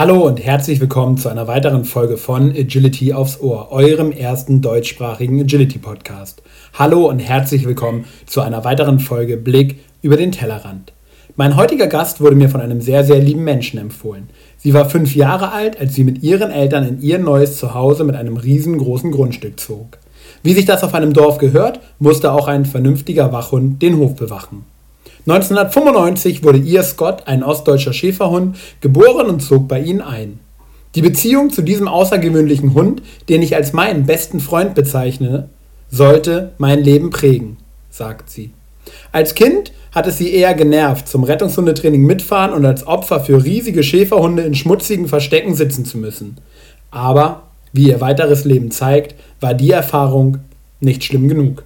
Hallo und herzlich willkommen zu einer weiteren Folge von Agility aufs Ohr, eurem ersten deutschsprachigen Agility Podcast. Hallo und herzlich willkommen zu einer weiteren Folge Blick über den Tellerrand. Mein heutiger Gast wurde mir von einem sehr, sehr lieben Menschen empfohlen. Sie war fünf Jahre alt, als sie mit ihren Eltern in ihr neues Zuhause mit einem riesengroßen Grundstück zog. Wie sich das auf einem Dorf gehört, musste auch ein vernünftiger Wachhund den Hof bewachen. 1995 wurde ihr Scott, ein ostdeutscher Schäferhund, geboren und zog bei ihnen ein. Die Beziehung zu diesem außergewöhnlichen Hund, den ich als meinen besten Freund bezeichne, sollte mein Leben prägen, sagt sie. Als Kind hat es sie eher genervt, zum Rettungshundetraining mitfahren und als Opfer für riesige Schäferhunde in schmutzigen Verstecken sitzen zu müssen. Aber, wie ihr weiteres Leben zeigt, war die Erfahrung nicht schlimm genug.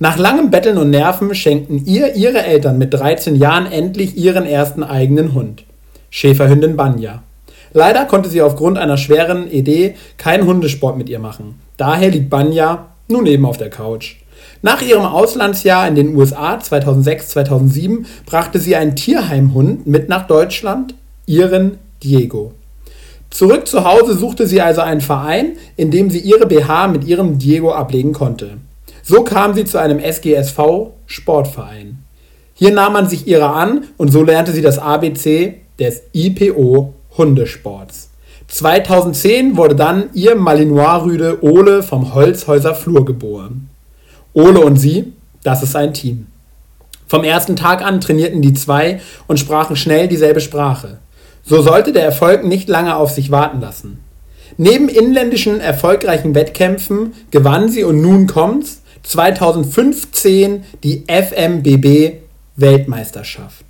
Nach langem Betteln und Nerven schenkten ihr ihre Eltern mit 13 Jahren endlich ihren ersten eigenen Hund. Schäferhündin Banja. Leider konnte sie aufgrund einer schweren Idee keinen Hundesport mit ihr machen. Daher liegt Banja nun eben auf der Couch. Nach ihrem Auslandsjahr in den USA 2006-2007 brachte sie einen Tierheimhund mit nach Deutschland, ihren Diego. Zurück zu Hause suchte sie also einen Verein, in dem sie ihre BH mit ihrem Diego ablegen konnte. So kam sie zu einem SGSV Sportverein. Hier nahm man sich ihrer an und so lernte sie das ABC des IPO Hundesports. 2010 wurde dann ihr Malinois-Rüde Ole vom Holzhäuser Flur geboren. Ole und sie, das ist ein Team. Vom ersten Tag an trainierten die zwei und sprachen schnell dieselbe Sprache. So sollte der Erfolg nicht lange auf sich warten lassen. Neben inländischen erfolgreichen Wettkämpfen gewann sie und nun kommt's 2015 die FMBB Weltmeisterschaft.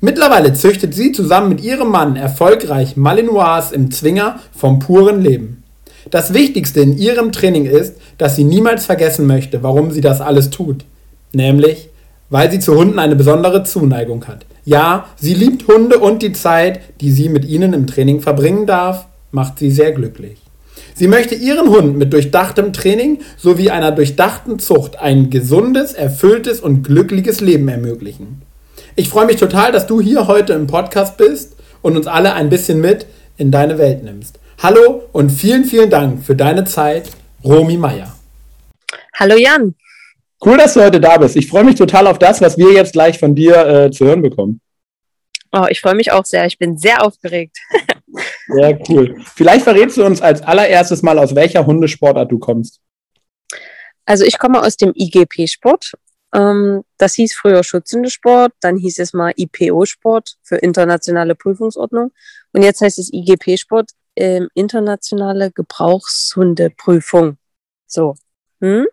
Mittlerweile züchtet sie zusammen mit ihrem Mann erfolgreich Malinois im Zwinger vom puren Leben. Das Wichtigste in ihrem Training ist, dass sie niemals vergessen möchte, warum sie das alles tut. Nämlich, weil sie zu Hunden eine besondere Zuneigung hat. Ja, sie liebt Hunde und die Zeit, die sie mit ihnen im Training verbringen darf, macht sie sehr glücklich. Sie möchte ihren Hund mit durchdachtem Training sowie einer durchdachten Zucht ein gesundes, erfülltes und glückliches Leben ermöglichen. Ich freue mich total, dass du hier heute im Podcast bist und uns alle ein bisschen mit in deine Welt nimmst. Hallo und vielen, vielen Dank für deine Zeit, Romy Meier. Hallo Jan. Cool, dass du heute da bist. Ich freue mich total auf das, was wir jetzt gleich von dir äh, zu hören bekommen. Oh, ich freue mich auch sehr. Ich bin sehr aufgeregt. Sehr cool. Vielleicht verrätst du uns als allererstes mal, aus welcher Hundesportart du kommst. Also ich komme aus dem IGP-Sport. Ähm, das hieß früher Schutzhundesport, dann hieß es mal IPO-Sport für internationale Prüfungsordnung und jetzt heißt es IGP-Sport, ähm, internationale Gebrauchshundeprüfung. So. Hm?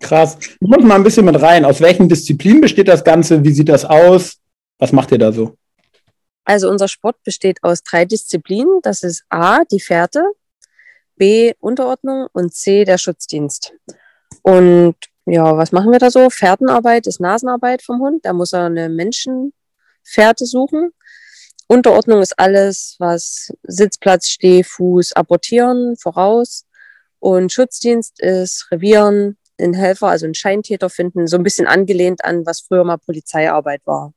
Krass. Ich muss mal ein bisschen mit rein. Aus welchen Disziplinen besteht das Ganze? Wie sieht das aus? Was macht ihr da so? Also unser Sport besteht aus drei Disziplinen. Das ist A, die Fährte, B, Unterordnung und C, der Schutzdienst. Und ja, was machen wir da so? Fährtenarbeit ist Nasenarbeit vom Hund. Da muss er eine Menschenfährte suchen. Unterordnung ist alles, was Sitzplatz, Stehfuß, apportieren, voraus. Und Schutzdienst ist Revieren, einen Helfer, also einen Scheintäter finden, so ein bisschen angelehnt an, was früher mal Polizeiarbeit war.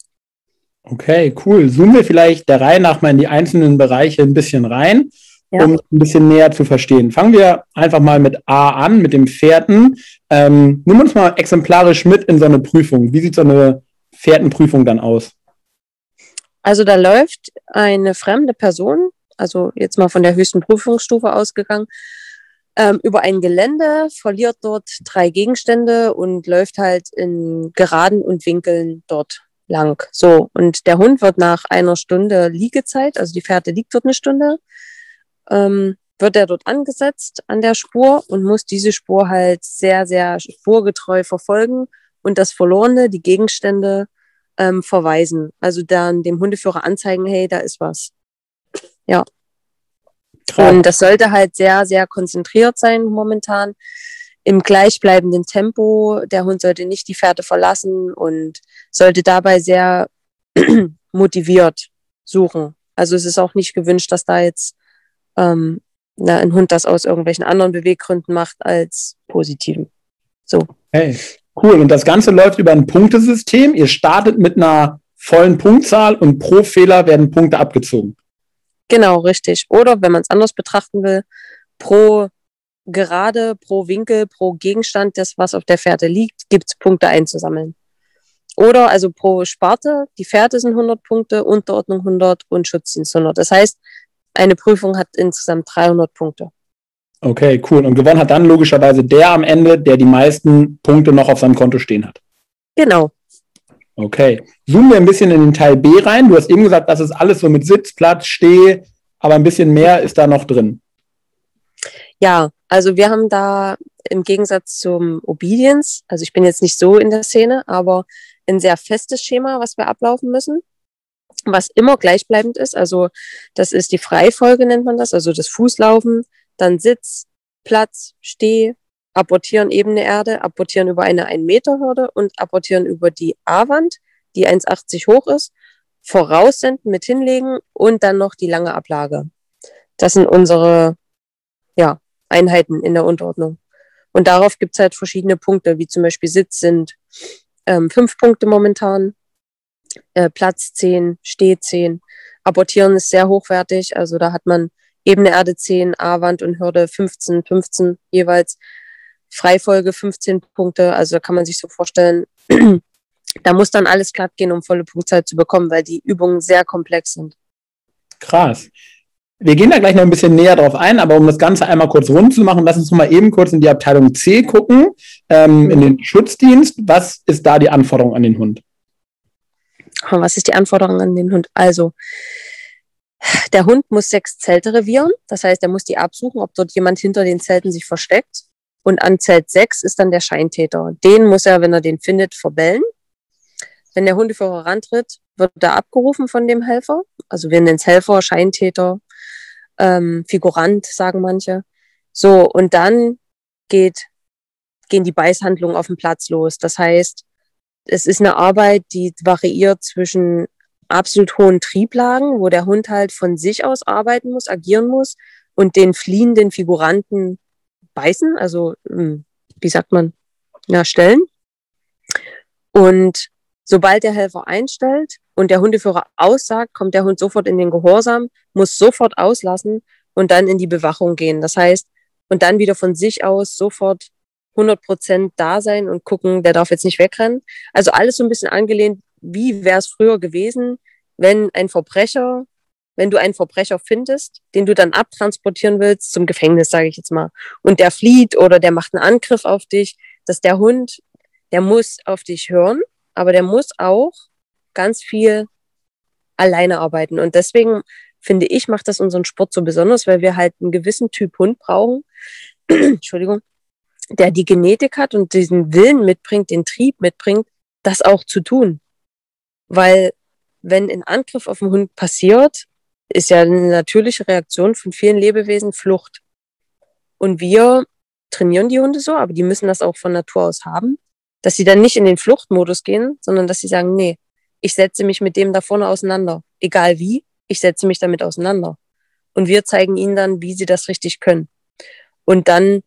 Okay, cool. Zoomen wir vielleicht der Reihe nach mal in die einzelnen Bereiche ein bisschen rein, ja. um ein bisschen näher zu verstehen. Fangen wir einfach mal mit A an, mit dem Fährten. Ähm, nimm uns mal exemplarisch mit in so eine Prüfung. Wie sieht so eine Fährtenprüfung dann aus? Also da läuft eine fremde Person, also jetzt mal von der höchsten Prüfungsstufe ausgegangen, ähm, über ein Gelände, verliert dort drei Gegenstände und läuft halt in Geraden und Winkeln dort lang. So, und der Hund wird nach einer Stunde Liegezeit, also die Fährte liegt dort eine Stunde, ähm, wird er dort angesetzt an der Spur und muss diese Spur halt sehr, sehr spurgetreu verfolgen und das Verlorene, die Gegenstände ähm, verweisen. Also dann dem Hundeführer anzeigen, hey, da ist was. Ja. Und das sollte halt sehr, sehr konzentriert sein momentan im gleichbleibenden Tempo. Der Hund sollte nicht die Fährte verlassen und sollte dabei sehr motiviert suchen. Also es ist auch nicht gewünscht, dass da jetzt ähm, na, ein Hund das aus irgendwelchen anderen Beweggründen macht als positiven. So. Hey, cool. Und das Ganze läuft über ein Punktesystem. Ihr startet mit einer vollen Punktzahl und pro Fehler werden Punkte abgezogen. Genau, richtig. Oder wenn man es anders betrachten will, pro Gerade, pro Winkel, pro Gegenstand, das was auf der Fährte liegt, gibt es Punkte einzusammeln. Oder also pro Sparte, die Fährte sind 100 Punkte, Unterordnung 100 und Schutzdienst 100. Das heißt, eine Prüfung hat insgesamt 300 Punkte. Okay, cool. Und gewonnen hat dann logischerweise der am Ende, der die meisten Punkte noch auf seinem Konto stehen hat. Genau. Okay. Zoomen wir ein bisschen in den Teil B rein. Du hast eben gesagt, das ist alles so mit Sitz, Platz, Steh, aber ein bisschen mehr ist da noch drin. Ja, also wir haben da im Gegensatz zum Obedience, also ich bin jetzt nicht so in der Szene, aber ein sehr festes Schema, was wir ablaufen müssen, was immer gleichbleibend ist. Also das ist die Freifolge, nennt man das, also das Fußlaufen, dann Sitz, Platz, Steh, apportieren ebene Erde, apportieren über eine 1 Meter Hürde und apportieren über die A-Wand, die 1,80 hoch ist, voraussenden mit hinlegen und dann noch die lange Ablage. Das sind unsere ja, Einheiten in der Unterordnung. Und darauf gibt es halt verschiedene Punkte, wie zum Beispiel Sitz sind ähm, fünf Punkte momentan, äh, Platz zehn, Steh zehn. Apportieren ist sehr hochwertig, also da hat man ebene Erde 10, A-Wand und Hürde 15, 15 jeweils. Freifolge 15 Punkte, also kann man sich so vorstellen, da muss dann alles glatt gehen, um volle Punktzahl zu bekommen, weil die Übungen sehr komplex sind. Krass. Wir gehen da gleich noch ein bisschen näher drauf ein, aber um das Ganze einmal kurz rund zu machen, lass uns mal eben kurz in die Abteilung C gucken, ähm, in den Schutzdienst. Was ist da die Anforderung an den Hund? Was ist die Anforderung an den Hund? Also, der Hund muss sechs Zelte revieren. Das heißt, er muss die absuchen, ob dort jemand hinter den Zelten sich versteckt. Und an Zelt 6 ist dann der Scheintäter. Den muss er, wenn er den findet, verbellen. Wenn der Hundeführer rantritt, wird er abgerufen von dem Helfer. Also wir nennen es Helfer, Scheintäter, ähm, Figurant, sagen manche. So, und dann geht, gehen die Beißhandlungen auf dem Platz los. Das heißt, es ist eine Arbeit, die variiert zwischen absolut hohen Trieblagen, wo der Hund halt von sich aus arbeiten muss, agieren muss und den fliehenden Figuranten beißen, also hm, wie sagt man, ja, stellen. Und sobald der Helfer einstellt und der Hundeführer aussagt, kommt der Hund sofort in den Gehorsam, muss sofort auslassen und dann in die Bewachung gehen. Das heißt, und dann wieder von sich aus sofort 100 Prozent da sein und gucken, der darf jetzt nicht wegrennen. Also alles so ein bisschen angelehnt, wie wäre es früher gewesen, wenn ein Verbrecher wenn du einen Verbrecher findest, den du dann abtransportieren willst zum Gefängnis, sage ich jetzt mal, und der flieht oder der macht einen Angriff auf dich, dass der Hund, der muss auf dich hören, aber der muss auch ganz viel alleine arbeiten. Und deswegen finde ich, macht das unseren Sport so besonders, weil wir halt einen gewissen Typ Hund brauchen, Entschuldigung, der die Genetik hat und diesen Willen mitbringt, den Trieb mitbringt, das auch zu tun. Weil wenn ein Angriff auf den Hund passiert, ist ja eine natürliche Reaktion von vielen Lebewesen Flucht. Und wir trainieren die Hunde so, aber die müssen das auch von Natur aus haben, dass sie dann nicht in den Fluchtmodus gehen, sondern dass sie sagen, nee, ich setze mich mit dem da vorne auseinander. Egal wie, ich setze mich damit auseinander. Und wir zeigen ihnen dann, wie sie das richtig können. Und dann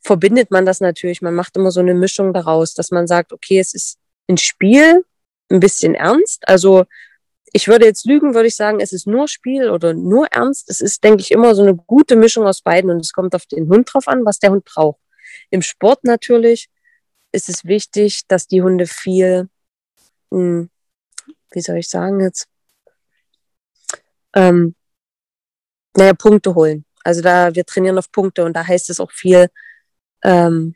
verbindet man das natürlich. Man macht immer so eine Mischung daraus, dass man sagt, okay, es ist ein Spiel, ein bisschen ernst. Also ich würde jetzt lügen, würde ich sagen, es ist nur Spiel oder nur Ernst. Es ist, denke ich, immer so eine gute Mischung aus beiden und es kommt auf den Hund drauf an, was der Hund braucht. Im Sport natürlich ist es wichtig, dass die Hunde viel, hm, wie soll ich sagen jetzt, ähm, naja, Punkte holen. Also da, wir trainieren auf Punkte und da heißt es auch viel, ähm,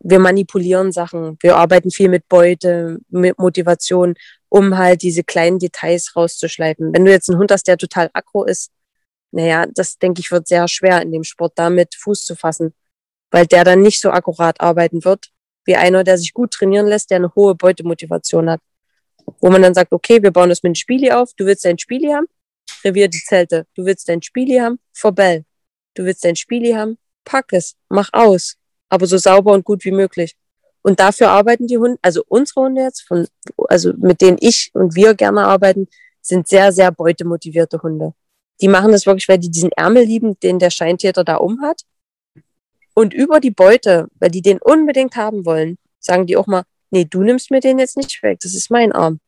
wir manipulieren Sachen, wir arbeiten viel mit Beute, mit Motivation, um halt diese kleinen Details rauszuschleifen. Wenn du jetzt einen Hund hast, der total aggro ist, naja, das denke ich wird sehr schwer in dem Sport damit Fuß zu fassen, weil der dann nicht so akkurat arbeiten wird, wie einer, der sich gut trainieren lässt, der eine hohe Beutemotivation hat. Wo man dann sagt, okay, wir bauen das mit einem Spieli auf, du willst dein Spieli haben, revier die Zelte, du willst dein Spieli haben, verbell. Du willst dein Spieli haben, pack es, mach aus aber so sauber und gut wie möglich. Und dafür arbeiten die Hunde, also unsere Hunde jetzt, von, also mit denen ich und wir gerne arbeiten, sind sehr, sehr beutemotivierte Hunde. Die machen das wirklich, weil die diesen Ärmel lieben, den der Scheintäter da um hat. Und über die Beute, weil die den unbedingt haben wollen, sagen die auch mal, nee, du nimmst mir den jetzt nicht weg, das ist mein Arm.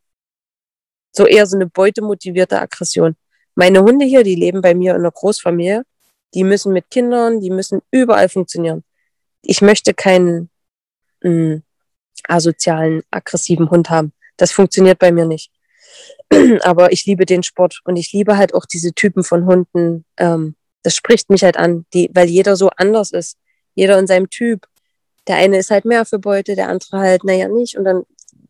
So eher so eine beutemotivierte Aggression. Meine Hunde hier, die leben bei mir in einer Großfamilie. Die müssen mit Kindern, die müssen überall funktionieren. Ich möchte keinen mh, hm, asozialen, aggressiven Hund haben. Das funktioniert bei mir nicht. Aber ich liebe den Sport und ich liebe halt auch diese Typen von Hunden. Ähm, das spricht mich halt an, die, weil jeder so anders ist. Jeder in seinem Typ. Der eine ist halt mehr für Beute, der andere halt, naja, nicht. Und dann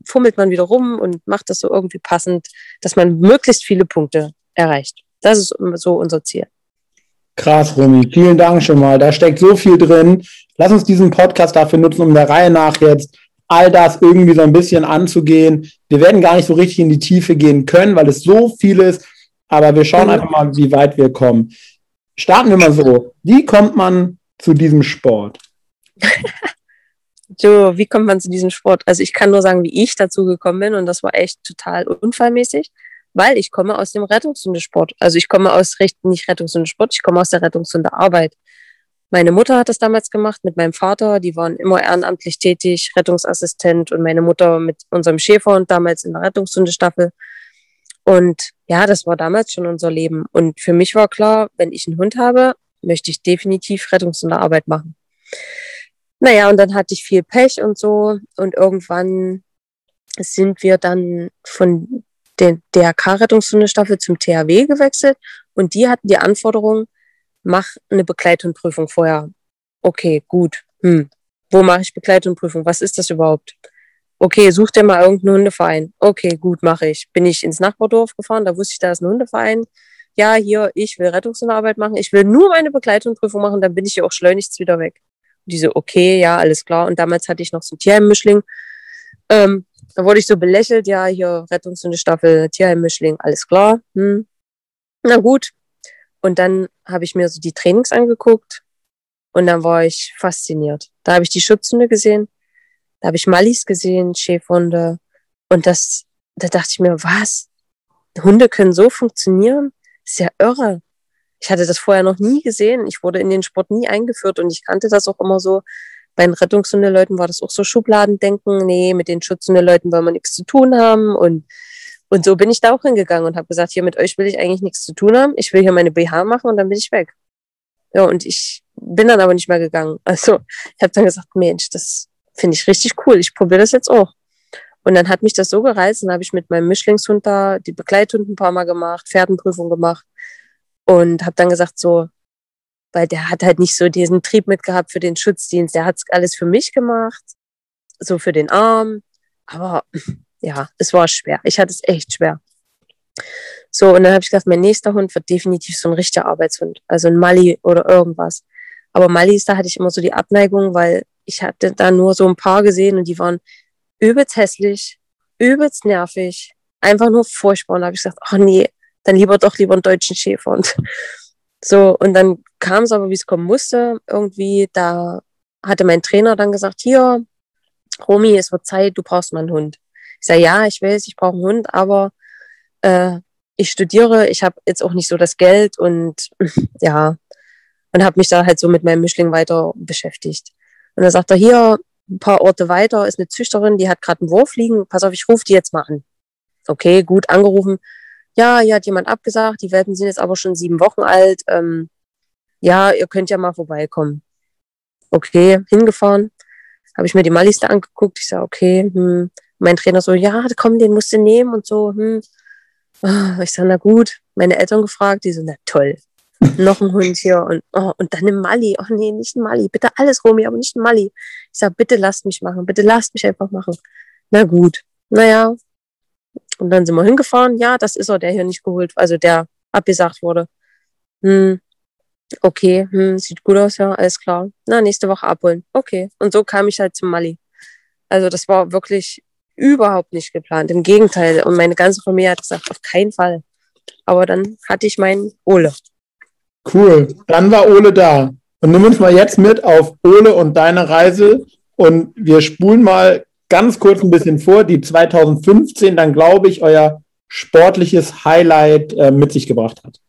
fummelt man wieder rum und macht das so irgendwie passend, dass man möglichst viele Punkte erreicht. Das ist so unser Ziel. Krass, Rumi. Vielen Dank schon mal. Da steckt so viel drin. Lass uns diesen Podcast dafür nutzen, um der Reihe nach jetzt all das irgendwie so ein bisschen anzugehen. Wir werden gar nicht so richtig in die Tiefe gehen können, weil es so viel ist. Aber wir schauen einfach mal, wie weit wir kommen. Starten wir mal so. Wie kommt man zu diesem Sport? so, wie kommt man zu diesem Sport? Also ich kann nur sagen, wie ich dazu gekommen bin und das war echt total unfallmäßig, weil ich komme aus dem Rettungshundesport. Also ich komme aus nicht Rettungshundesport, ich komme aus der Rettungshundearbeit. Meine Mutter hat das damals gemacht mit meinem Vater, die waren immer ehrenamtlich tätig, Rettungsassistent und meine Mutter mit unserem Schäfer und damals in der Rettungshundestaffel. Und ja, das war damals schon unser Leben. Und für mich war klar, wenn ich einen Hund habe, möchte ich definitiv Rettungshundearbeit machen. Naja, und dann hatte ich viel Pech und so. Und irgendwann sind wir dann von der DRK-Rettungshundestaffel zum THW gewechselt. Und die hatten die Anforderung, mach eine Begleithundprüfung vorher. Okay, gut. Hm. Wo mache ich Begleithundprüfung? Was ist das überhaupt? Okay, such dir mal irgendeinen Hundeverein. Okay, gut, mache ich. Bin ich ins Nachbardorf gefahren, da wusste ich, da ist ein Hundeverein. Ja, hier, ich will Rettungshundearbeit machen. Ich will nur meine Begleithundprüfung machen, dann bin ich hier auch schleunigst wieder weg. Und die so, okay, ja, alles klar. Und damals hatte ich noch so ein Tierheimmischling. Ähm, da wurde ich so belächelt, ja, hier Rettungshundestaffel, Tierheimmischling, alles klar. Hm. Na gut. Und dann habe ich mir so die Trainings angeguckt und dann war ich fasziniert. Da habe ich die Schutzhunde gesehen, da habe ich Mallis gesehen, Schäferhunde. Und das, da dachte ich mir, was? Hunde können so funktionieren? ist ja irre. Ich hatte das vorher noch nie gesehen. Ich wurde in den Sport nie eingeführt und ich kannte das auch immer so. Bei den Rettungshundeleuten war das auch so Schubladendenken. Nee, mit den Schutzhundeleuten wollen wir nichts zu tun haben. Und, und so bin ich da auch hingegangen und habe gesagt, hier mit euch will ich eigentlich nichts zu tun haben. Ich will hier meine BH machen und dann bin ich weg. Ja, und ich bin dann aber nicht mehr gegangen. Also ich habe dann gesagt, Mensch, das, finde ich richtig cool. Ich probiere das jetzt auch. Und dann hat mich das so gereizt, dann habe ich mit meinem Mischlingshund da die Begleithund ein paar Mal gemacht, Pferdenprüfung gemacht und habe dann gesagt so, weil der hat halt nicht so diesen Trieb mitgehabt für den Schutzdienst, der hat alles für mich gemacht, so für den Arm, aber ja, es war schwer. Ich hatte es echt schwer. So, und dann habe ich gedacht, mein nächster Hund wird definitiv so ein richtiger Arbeitshund, also ein Mali oder irgendwas. Aber Malis, da hatte ich immer so die Abneigung, weil ich hatte da nur so ein paar gesehen und die waren übelst hässlich, übelst nervig, einfach nur furchtbar. Und da habe ich gesagt, ach nee, dann lieber doch lieber einen deutschen Schäfer. Und so, und dann kam es aber, wie es kommen musste, irgendwie, da hatte mein Trainer dann gesagt, hier, Romy, es wird Zeit, du brauchst mal einen Hund. Ich sage, ja, ich weiß, ich brauche einen Hund, aber äh, ich studiere, ich habe jetzt auch nicht so das Geld und ja, und habe mich da halt so mit meinem Mischling weiter beschäftigt. Und dann sagt er, hier, ein paar Orte weiter ist eine Züchterin, die hat gerade einen Wurf liegen. Pass auf, ich rufe die jetzt mal an. Okay, gut, angerufen. Ja, hier hat jemand abgesagt. Die Welpen sind jetzt aber schon sieben Wochen alt. Ähm, ja, ihr könnt ja mal vorbeikommen. Okay, hingefahren. Habe ich mir die Maliste angeguckt. Ich sage, okay. Hm. Mein Trainer so, ja, komm, den musst du nehmen und so. Hm. Ich sage, na gut. Meine Eltern gefragt. Die so, na toll noch ein Hund hier und, oh, und dann ein Mali. Oh nee, nicht ein Mali. Bitte alles, Romy, aber nicht ein Mali. Ich sag, bitte lasst mich machen. Bitte lasst mich einfach machen. Na gut. Naja. Und dann sind wir hingefahren. Ja, das ist er, der hier nicht geholt, also der abgesagt wurde. Hm. Okay, hm, sieht gut aus, ja, alles klar. Na, nächste Woche abholen. Okay. Und so kam ich halt zum Mali. Also das war wirklich überhaupt nicht geplant. Im Gegenteil. Und meine ganze Familie hat gesagt, auf keinen Fall. Aber dann hatte ich meinen Ole. Cool. Dann war Ole da. Und nimm uns mal jetzt mit auf Ole und deine Reise. Und wir spulen mal ganz kurz ein bisschen vor, die 2015 dann, glaube ich, euer sportliches Highlight äh, mit sich gebracht hat.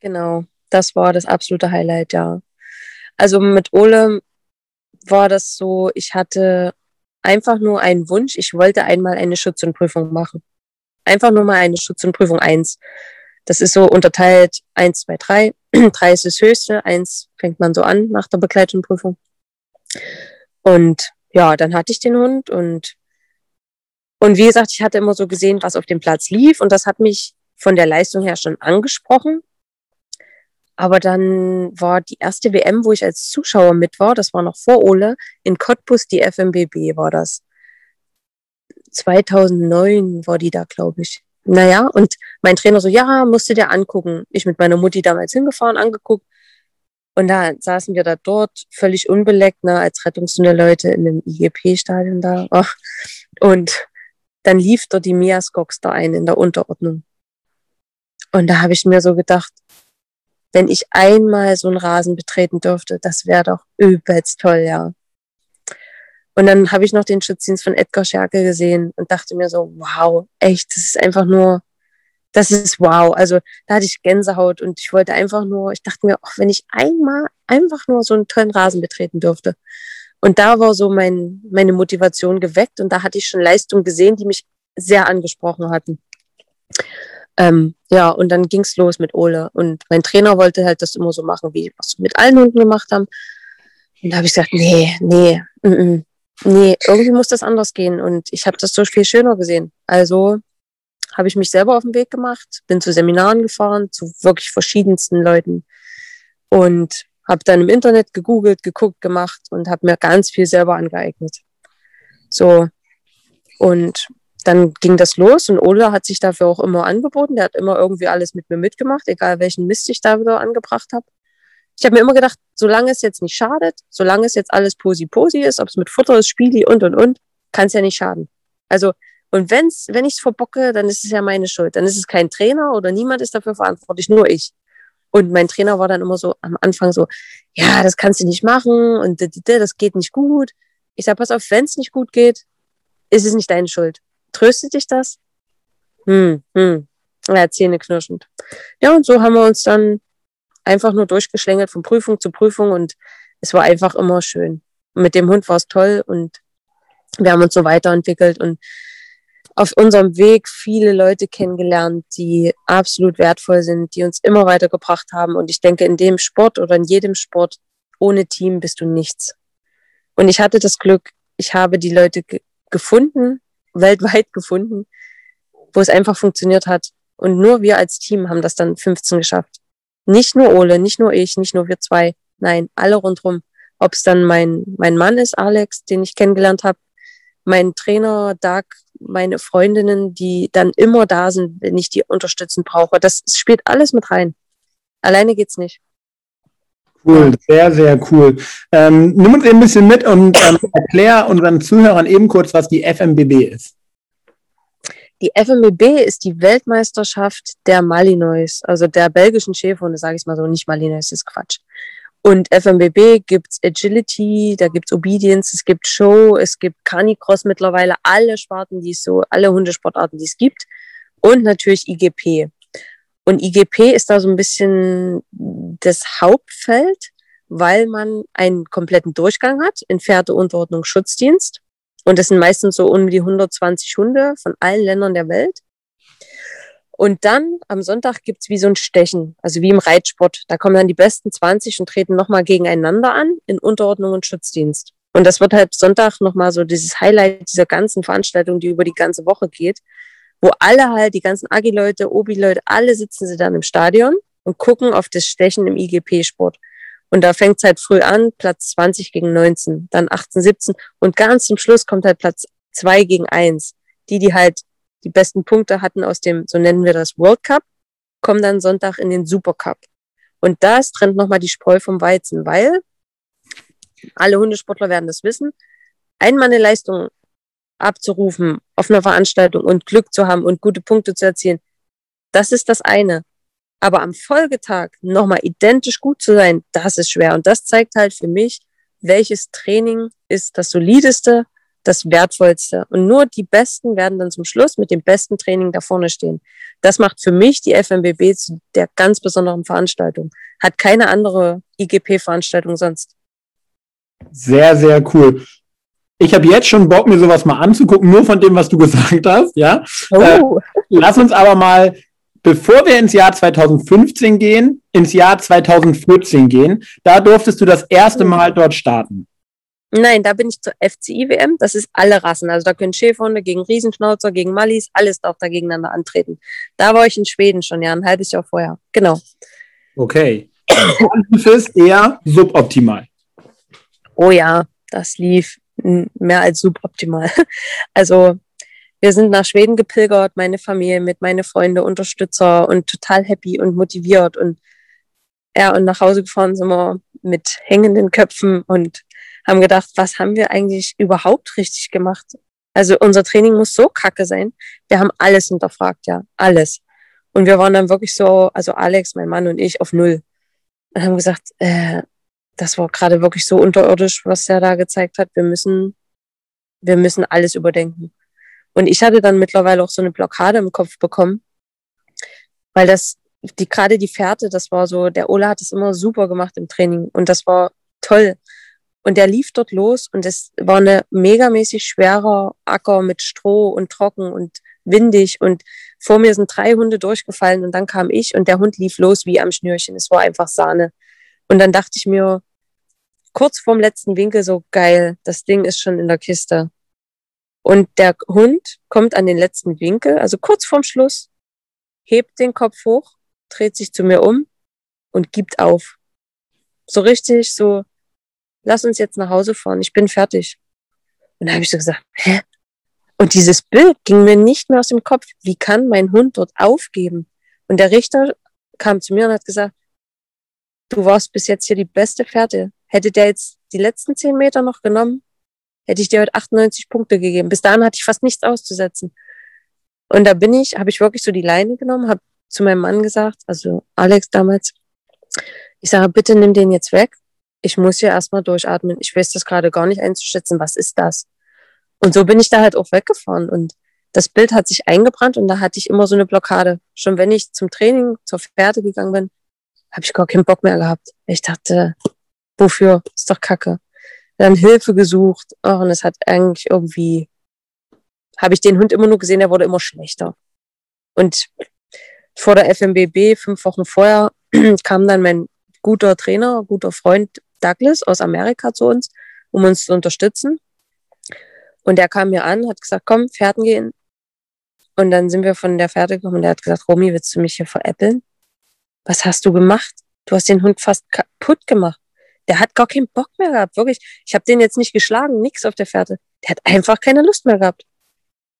Genau, das war das absolute Highlight, ja. Also mit Ole war das so, ich hatte einfach nur einen Wunsch, ich wollte einmal eine Schutz- und Prüfung machen. Einfach nur mal eine Schutz- und Prüfung 1 Das ist so unterteilt 1, 2, 3. 3 ist das höchste, 1 fängt man so an nach der begleitenden Prüfung. Und ja, dann hatte ich den Hund und, und wie gesagt, ich hatte immer so gesehen, was auf dem Platz lief und das hat mich von der Leistung her schon angesprochen. Aber dann war die erste WM, wo ich als Zuschauer mit war, das war noch vor Ole, in Cottbus, die FMBB war das. 2009 war die da, glaube ich. Naja, und mein Trainer so, ja, musst du dir angucken. Ich mit meiner Mutti damals hingefahren, angeguckt. Und da saßen wir da dort, völlig unbeleckt, ne, als Rettungshunde-Leute in dem IGP-Stadion da. Und dann lief dort die Mia Skox da ein in der Unterordnung. Und da habe ich mir so gedacht, wenn ich einmal so einen Rasen betreten dürfte, das wäre doch übelst toll, ja. Und dann habe ich noch den Schutzdienst von Edgar Scherke gesehen und dachte mir so, wow, echt, das ist einfach nur, das ist wow. Also da hatte ich Gänsehaut und ich wollte einfach nur, ich dachte mir, auch wenn ich einmal einfach nur so einen tollen Rasen betreten dürfte. Und da war so mein, meine Motivation geweckt und da hatte ich schon Leistungen gesehen, die mich sehr angesprochen hatten. Ähm, ja, und dann ging's los mit Ole. Und mein Trainer wollte halt das immer so machen, wie was wir mit allen Hunden gemacht haben. Und da habe ich gesagt, nee, nee, mm, mm, nee, irgendwie muss das anders gehen. Und ich habe das so viel schöner gesehen. Also habe ich mich selber auf den Weg gemacht, bin zu Seminaren gefahren, zu wirklich verschiedensten Leuten und habe dann im Internet gegoogelt, geguckt, gemacht und habe mir ganz viel selber angeeignet. So. Und dann ging das los und Ola hat sich dafür auch immer angeboten. Der hat immer irgendwie alles mit mir mitgemacht, egal welchen Mist ich da wieder angebracht habe ich habe mir immer gedacht, solange es jetzt nicht schadet, solange es jetzt alles posi-posi ist, ob es mit Futter ist, Spieli und und und, kann es ja nicht schaden. Also, und wenn's, wenn ich es verbocke, dann ist es ja meine Schuld. Dann ist es kein Trainer oder niemand ist dafür verantwortlich, nur ich. Und mein Trainer war dann immer so am Anfang so, ja, das kannst du nicht machen und das geht nicht gut. Ich sag, pass auf, wenn es nicht gut geht, ist es nicht deine Schuld. Tröstet dich das? Hm, hm. Ja, Zähne knirschend. Ja, und so haben wir uns dann einfach nur durchgeschlängelt von Prüfung zu Prüfung und es war einfach immer schön. Mit dem Hund war es toll und wir haben uns so weiterentwickelt und auf unserem Weg viele Leute kennengelernt, die absolut wertvoll sind, die uns immer weitergebracht haben. Und ich denke, in dem Sport oder in jedem Sport, ohne Team bist du nichts. Und ich hatte das Glück, ich habe die Leute ge gefunden, weltweit gefunden, wo es einfach funktioniert hat. Und nur wir als Team haben das dann 15 geschafft. Nicht nur Ole, nicht nur ich, nicht nur wir zwei, nein, alle rundherum. Ob es dann mein, mein Mann ist, Alex, den ich kennengelernt habe, mein Trainer, Doug, meine Freundinnen, die dann immer da sind, wenn ich die unterstützend brauche. Das spielt alles mit rein. Alleine geht's nicht. Cool, sehr, sehr cool. Ähm, nimm uns ein bisschen mit und ähm, erklär unseren Zuhörern eben kurz, was die FMBB ist. Die FMEB ist die Weltmeisterschaft der Malinois, also der belgischen Schäferhunde, sage ich mal so, nicht Malinois, ist Quatsch. Und FMBB gibt's Agility, da gibt's Obedience, es gibt Show, es gibt Canicross mittlerweile, alle Sparten, die es so, alle Hundesportarten, die es gibt. Und natürlich IGP. Und IGP ist da so ein bisschen das Hauptfeld, weil man einen kompletten Durchgang hat in Pferdeunterordnung Schutzdienst. Und das sind meistens so um die 120 Hunde von allen Ländern der Welt. Und dann am Sonntag gibt's wie so ein Stechen, also wie im Reitsport. Da kommen dann die besten 20 und treten nochmal gegeneinander an in Unterordnung und Schutzdienst. Und das wird halt Sonntag nochmal so dieses Highlight dieser ganzen Veranstaltung, die über die ganze Woche geht, wo alle halt, die ganzen Agi-Leute, Obi-Leute, alle sitzen sie dann im Stadion und gucken auf das Stechen im IGP-Sport. Und da fängt es halt früh an, Platz 20 gegen 19, dann 18, 17 und ganz zum Schluss kommt halt Platz 2 gegen 1. Die, die halt die besten Punkte hatten aus dem, so nennen wir das, World Cup, kommen dann Sonntag in den Super Cup. Und das trennt nochmal die Spreu vom Weizen, weil alle Hundesportler werden das wissen. Einmal eine Leistung abzurufen auf einer Veranstaltung und Glück zu haben und gute Punkte zu erzielen, das ist das eine. Aber am Folgetag nochmal identisch gut zu sein, das ist schwer. Und das zeigt halt für mich, welches Training ist das solideste, das wertvollste. Und nur die Besten werden dann zum Schluss mit dem besten Training da vorne stehen. Das macht für mich die FMBB zu der ganz besonderen Veranstaltung. Hat keine andere IGP-Veranstaltung sonst. Sehr, sehr cool. Ich habe jetzt schon Bock, mir sowas mal anzugucken, nur von dem, was du gesagt hast. Ja. Oh. Äh, lass uns aber mal bevor wir ins Jahr 2015 gehen, ins Jahr 2014 gehen, da durftest du das erste mhm. Mal dort starten. Nein, da bin ich zur FCI-WM. Das ist alle Rassen. Also da können Schäferhunde gegen Riesenschnauzer, gegen Mallis, alles darf da gegeneinander antreten. Da war ich in Schweden schon, ja, ein halbes Jahr vorher. Genau. Okay. Und lief eher suboptimal. Oh ja, das lief mehr als suboptimal. Also wir sind nach Schweden gepilgert, meine Familie mit, meine Freunde, Unterstützer und total happy und motiviert und ja, und nach Hause gefahren sind wir mit hängenden Köpfen und haben gedacht, was haben wir eigentlich überhaupt richtig gemacht? Also unser Training muss so kacke sein. Wir haben alles hinterfragt, ja, alles. Und wir waren dann wirklich so, also Alex, mein Mann und ich, auf Null. Und haben gesagt, äh, das war gerade wirklich so unterirdisch, was er da gezeigt hat. Wir müssen, wir müssen alles überdenken. Und ich hatte dann mittlerweile auch so eine Blockade im Kopf bekommen, weil das, die, gerade die Fährte, das war so, der Ola hat es immer super gemacht im Training und das war toll. Und der lief dort los und es war eine megamäßig schwerer Acker mit Stroh und trocken und windig und vor mir sind drei Hunde durchgefallen und dann kam ich und der Hund lief los wie am Schnürchen. Es war einfach Sahne. Und dann dachte ich mir, kurz vorm letzten Winkel so geil, das Ding ist schon in der Kiste. Und der Hund kommt an den letzten Winkel, also kurz vorm Schluss, hebt den Kopf hoch, dreht sich zu mir um und gibt auf. So richtig, so, lass uns jetzt nach Hause fahren, ich bin fertig. Und da habe ich so gesagt, hä? Und dieses Bild ging mir nicht mehr aus dem Kopf. Wie kann mein Hund dort aufgeben? Und der Richter kam zu mir und hat gesagt, du warst bis jetzt hier die beste Fährte. Hätte der jetzt die letzten zehn Meter noch genommen, hätte ich dir heute 98 Punkte gegeben. Bis dahin hatte ich fast nichts auszusetzen. Und da bin ich, habe ich wirklich so die Leine genommen, habe zu meinem Mann gesagt, also Alex damals, ich sage, bitte nimm den jetzt weg. Ich muss hier erstmal durchatmen. Ich weiß das gerade gar nicht einzuschätzen. Was ist das? Und so bin ich da halt auch weggefahren. Und das Bild hat sich eingebrannt und da hatte ich immer so eine Blockade. Schon wenn ich zum Training, zur Pferde gegangen bin, habe ich gar keinen Bock mehr gehabt. Ich dachte, wofür? Ist doch kacke dann Hilfe gesucht. Oh, und es hat eigentlich irgendwie, habe ich den Hund immer nur gesehen, der wurde immer schlechter. Und vor der FMBB, fünf Wochen vorher, kam dann mein guter Trainer, guter Freund Douglas aus Amerika zu uns, um uns zu unterstützen. Und der kam mir an, hat gesagt, komm, Pferden gehen. Und dann sind wir von der Pferde gekommen und der hat gesagt, Romy, willst du mich hier veräppeln? Was hast du gemacht? Du hast den Hund fast kaputt gemacht der hat gar keinen Bock mehr gehabt, wirklich. Ich habe den jetzt nicht geschlagen, nix auf der Fährte. Der hat einfach keine Lust mehr gehabt.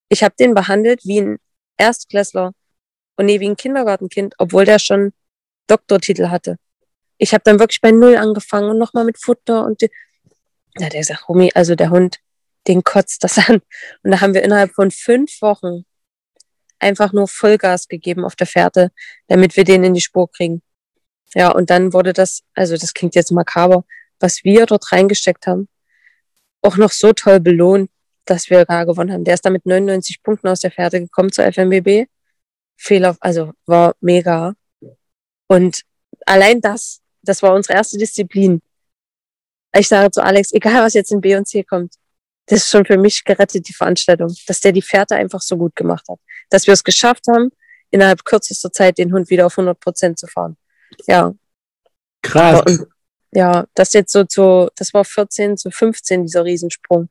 Ich habe den behandelt wie ein Erstklässler und nee, wie ein Kindergartenkind, obwohl der schon Doktortitel hatte. Ich habe dann wirklich bei Null angefangen und nochmal mit Futter und die, na, der sagt, Rumi, also der Hund, den kotzt das an. Und da haben wir innerhalb von fünf Wochen einfach nur Vollgas gegeben auf der Fährte, damit wir den in die Spur kriegen. Ja, und dann wurde das, also das klingt jetzt makaber, was wir dort reingesteckt haben, auch noch so toll belohnt, dass wir gar gewonnen haben. Der ist da mit 99 Punkten aus der Fährte gekommen zur FMBB. Fehler, also war mega. Und allein das, das war unsere erste Disziplin. Ich sage zu Alex, egal was jetzt in B und C kommt, das ist schon für mich gerettet, die Veranstaltung, dass der die Fährte einfach so gut gemacht hat. Dass wir es geschafft haben, innerhalb kürzester Zeit den Hund wieder auf 100 Prozent zu fahren ja. Krass. Und, ja, das jetzt so zu, das war 14 zu 15, dieser Riesensprung.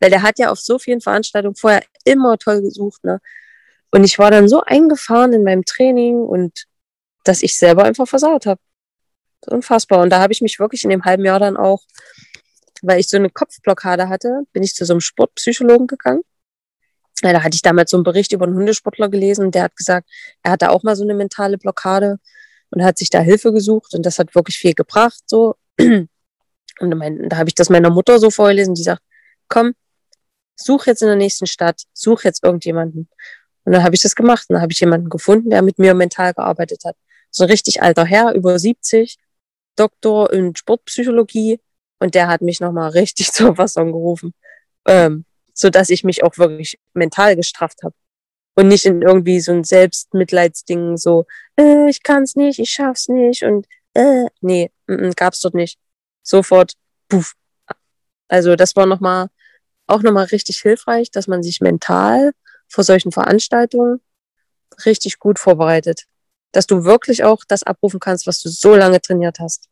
Weil der hat ja auf so vielen Veranstaltungen vorher immer toll gesucht, ne? Und ich war dann so eingefahren in meinem Training und dass ich selber einfach versaut habe. Unfassbar. Und da habe ich mich wirklich in dem halben Jahr dann auch, weil ich so eine Kopfblockade hatte, bin ich zu so einem Sportpsychologen gegangen. Ja, da hatte ich damals so einen Bericht über einen Hundesportler gelesen, der hat gesagt, er hatte auch mal so eine mentale Blockade und hat sich da Hilfe gesucht und das hat wirklich viel gebracht. So. Und da habe ich das meiner Mutter so vorgelesen, die sagt, komm, such jetzt in der nächsten Stadt, such jetzt irgendjemanden. Und dann habe ich das gemacht und dann habe ich jemanden gefunden, der mit mir mental gearbeitet hat. So ein richtig alter Herr, über 70, Doktor in Sportpsychologie und der hat mich nochmal richtig zur Wasser gerufen, ähm, so dass ich mich auch wirklich mental gestrafft habe und nicht in irgendwie so ein Selbstmitleidsding, so, äh, ich kann's nicht, ich schaff's nicht und äh, nee, m -m, gab's dort nicht. Sofort, puff. Also das war nochmal, auch nochmal richtig hilfreich, dass man sich mental vor solchen Veranstaltungen richtig gut vorbereitet. Dass du wirklich auch das abrufen kannst, was du so lange trainiert hast.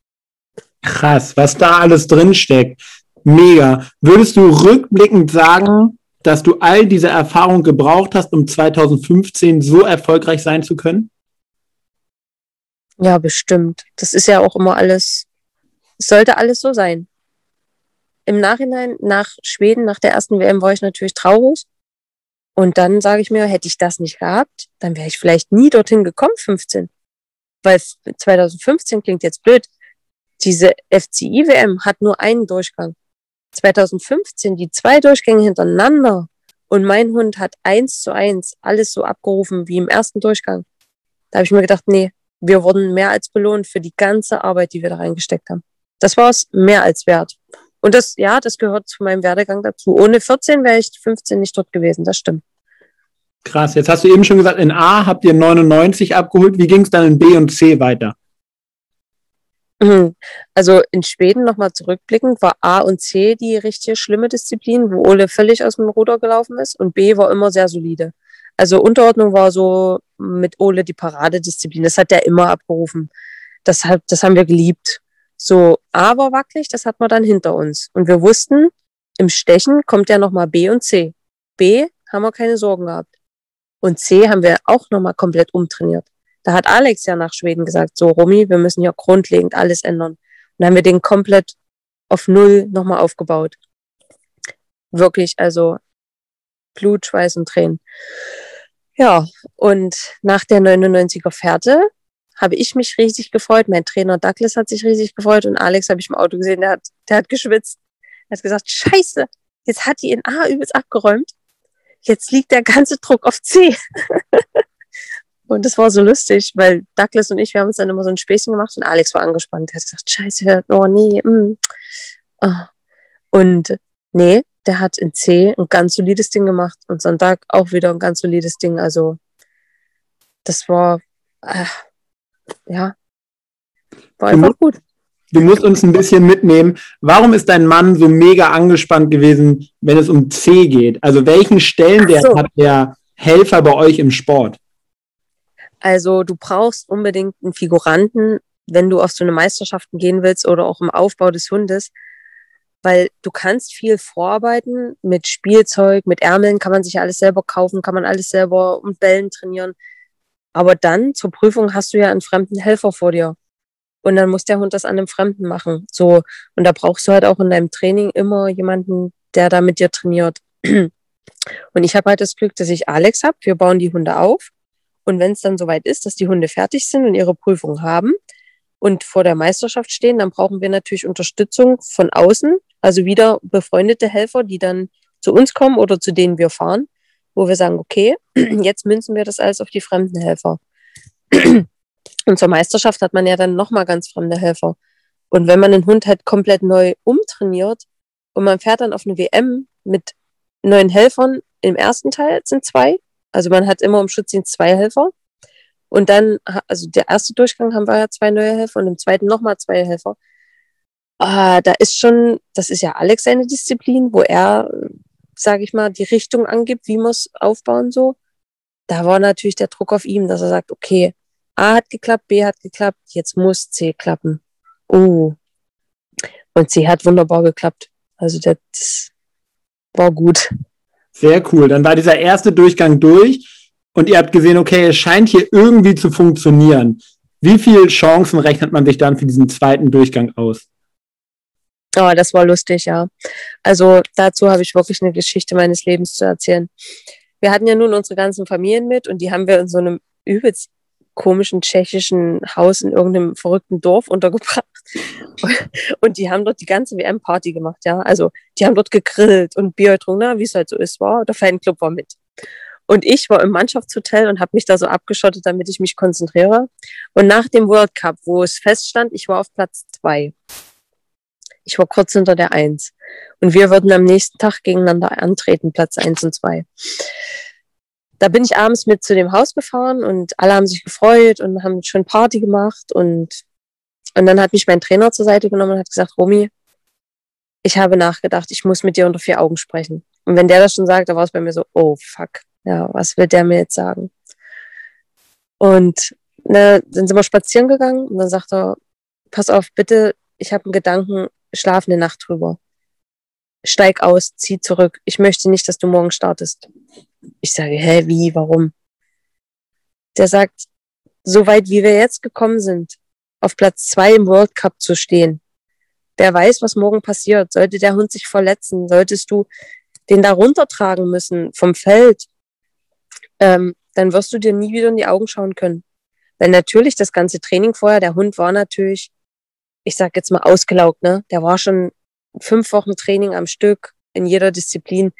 Krass, was da alles drinsteckt. Mega. Würdest du rückblickend sagen, dass du all diese Erfahrung gebraucht hast, um 2015 so erfolgreich sein zu können? Ja, bestimmt. Das ist ja auch immer alles, es sollte alles so sein. Im Nachhinein, nach Schweden, nach der ersten WM, war ich natürlich traurig. Und dann sage ich mir, hätte ich das nicht gehabt, dann wäre ich vielleicht nie dorthin gekommen, 15. Weil 2015 klingt jetzt blöd. Diese FCI-WM hat nur einen Durchgang. 2015 die zwei Durchgänge hintereinander und mein Hund hat eins zu eins alles so abgerufen wie im ersten Durchgang. Da habe ich mir gedacht, nee, wir wurden mehr als belohnt für die ganze Arbeit, die wir da reingesteckt haben. Das war es mehr als wert. Und das, ja, das gehört zu meinem Werdegang dazu. Ohne 14 wäre ich 15 nicht dort gewesen, das stimmt. Krass, jetzt hast du eben schon gesagt, in A habt ihr 99 abgeholt. Wie ging es dann in B und C weiter? Mhm. Also in Schweden nochmal zurückblickend war A und C die richtige schlimme Disziplin, wo Ole völlig aus dem Ruder gelaufen ist und B war immer sehr solide. Also Unterordnung war so mit Ole die Paradedisziplin. Das hat er immer abgerufen. Das, hat, das haben wir geliebt. So, A war wackelig, das hat man dann hinter uns. Und wir wussten, im Stechen kommt ja nochmal B und C. B haben wir keine Sorgen gehabt. Und C haben wir auch nochmal komplett umtrainiert. Da hat Alex ja nach Schweden gesagt, so Romy, wir müssen ja grundlegend alles ändern. Und dann haben wir den komplett auf Null nochmal aufgebaut. Wirklich, also Blut, Schweiß und Tränen. Ja, und nach der 99er Fährte habe ich mich riesig gefreut. Mein Trainer Douglas hat sich riesig gefreut und Alex habe ich im Auto gesehen, der hat, der hat geschwitzt. Er hat gesagt, scheiße, jetzt hat die in A übelst abgeräumt. Jetzt liegt der ganze Druck auf C. Und das war so lustig, weil Douglas und ich, wir haben uns dann immer so ein Späßchen gemacht und Alex war angespannt. Er hat gesagt, scheiße, oh nee. Mm. Und nee, der hat in C ein ganz solides Ding gemacht und Sonntag auch wieder ein ganz solides Ding. Also das war, äh, ja, war einfach gut. Du musst uns ein bisschen mitnehmen. Warum ist dein Mann so mega angespannt gewesen, wenn es um C geht? Also welchen Stellenwert so. hat der Helfer bei euch im Sport? Also du brauchst unbedingt einen Figuranten, wenn du auf so eine Meisterschaften gehen willst oder auch im Aufbau des Hundes, weil du kannst viel vorarbeiten mit Spielzeug, mit Ärmeln kann man sich alles selber kaufen, kann man alles selber und Bällen trainieren. Aber dann zur Prüfung hast du ja einen fremden Helfer vor dir. Und dann muss der Hund das an einem Fremden machen. So. Und da brauchst du halt auch in deinem Training immer jemanden, der da mit dir trainiert. Und ich habe halt das Glück, dass ich Alex habe. Wir bauen die Hunde auf. Und wenn es dann soweit ist, dass die Hunde fertig sind und ihre Prüfung haben und vor der Meisterschaft stehen, dann brauchen wir natürlich Unterstützung von außen, also wieder befreundete Helfer, die dann zu uns kommen oder zu denen wir fahren, wo wir sagen, okay, jetzt münzen wir das alles auf die fremden Helfer. Und zur Meisterschaft hat man ja dann nochmal ganz fremde Helfer. Und wenn man den Hund halt komplett neu umtrainiert und man fährt dann auf eine WM mit neuen Helfern, im ersten Teil sind zwei also man hat immer im Schutzdienst zwei Helfer. Und dann, also der erste Durchgang haben wir ja zwei neue Helfer und im zweiten nochmal zwei Helfer. Ah, da ist schon, das ist ja Alex seine Disziplin, wo er, sage ich mal, die Richtung angibt, wie wir es aufbauen so. Da war natürlich der Druck auf ihm, dass er sagt, okay, A hat geklappt, B hat geklappt, jetzt muss C klappen. Uh. Und C hat wunderbar geklappt. Also das war gut. Sehr cool. Dann war dieser erste Durchgang durch und ihr habt gesehen, okay, es scheint hier irgendwie zu funktionieren. Wie viele Chancen rechnet man sich dann für diesen zweiten Durchgang aus? Oh, das war lustig, ja. Also dazu habe ich wirklich eine Geschichte meines Lebens zu erzählen. Wir hatten ja nun unsere ganzen Familien mit und die haben wir in so einem übelst komischen tschechischen Haus in irgendeinem verrückten Dorf untergebracht. Und die haben dort die ganze WM-Party gemacht, ja. Also die haben dort gegrillt und Bier getrunken, wie es halt so ist, war. Der Fanclub war mit. Und ich war im Mannschaftshotel und habe mich da so abgeschottet, damit ich mich konzentriere. Und nach dem World Cup, wo es feststand, ich war auf Platz zwei. Ich war kurz hinter der Eins. Und wir würden am nächsten Tag gegeneinander antreten, Platz eins und zwei da bin ich abends mit zu dem Haus gefahren und alle haben sich gefreut und haben schon Party gemacht und, und dann hat mich mein Trainer zur Seite genommen und hat gesagt, Romy, ich habe nachgedacht, ich muss mit dir unter vier Augen sprechen. Und wenn der das schon sagt, da war es bei mir so, oh fuck, ja, was will der mir jetzt sagen? Und ne, dann sind wir spazieren gegangen und dann sagt er, pass auf, bitte, ich habe einen Gedanken, schlaf eine Nacht drüber. Steig aus, zieh zurück. Ich möchte nicht, dass du morgen startest. Ich sage, hä, wie, warum? Der sagt, so weit wie wir jetzt gekommen sind, auf Platz zwei im World Cup zu stehen, wer weiß, was morgen passiert. Sollte der Hund sich verletzen, solltest du den da runtertragen müssen vom Feld, ähm, dann wirst du dir nie wieder in die Augen schauen können. Weil natürlich das ganze Training vorher, der Hund war natürlich, ich sag jetzt mal ausgelaugt, ne? Der war schon fünf Wochen Training am Stück in jeder Disziplin.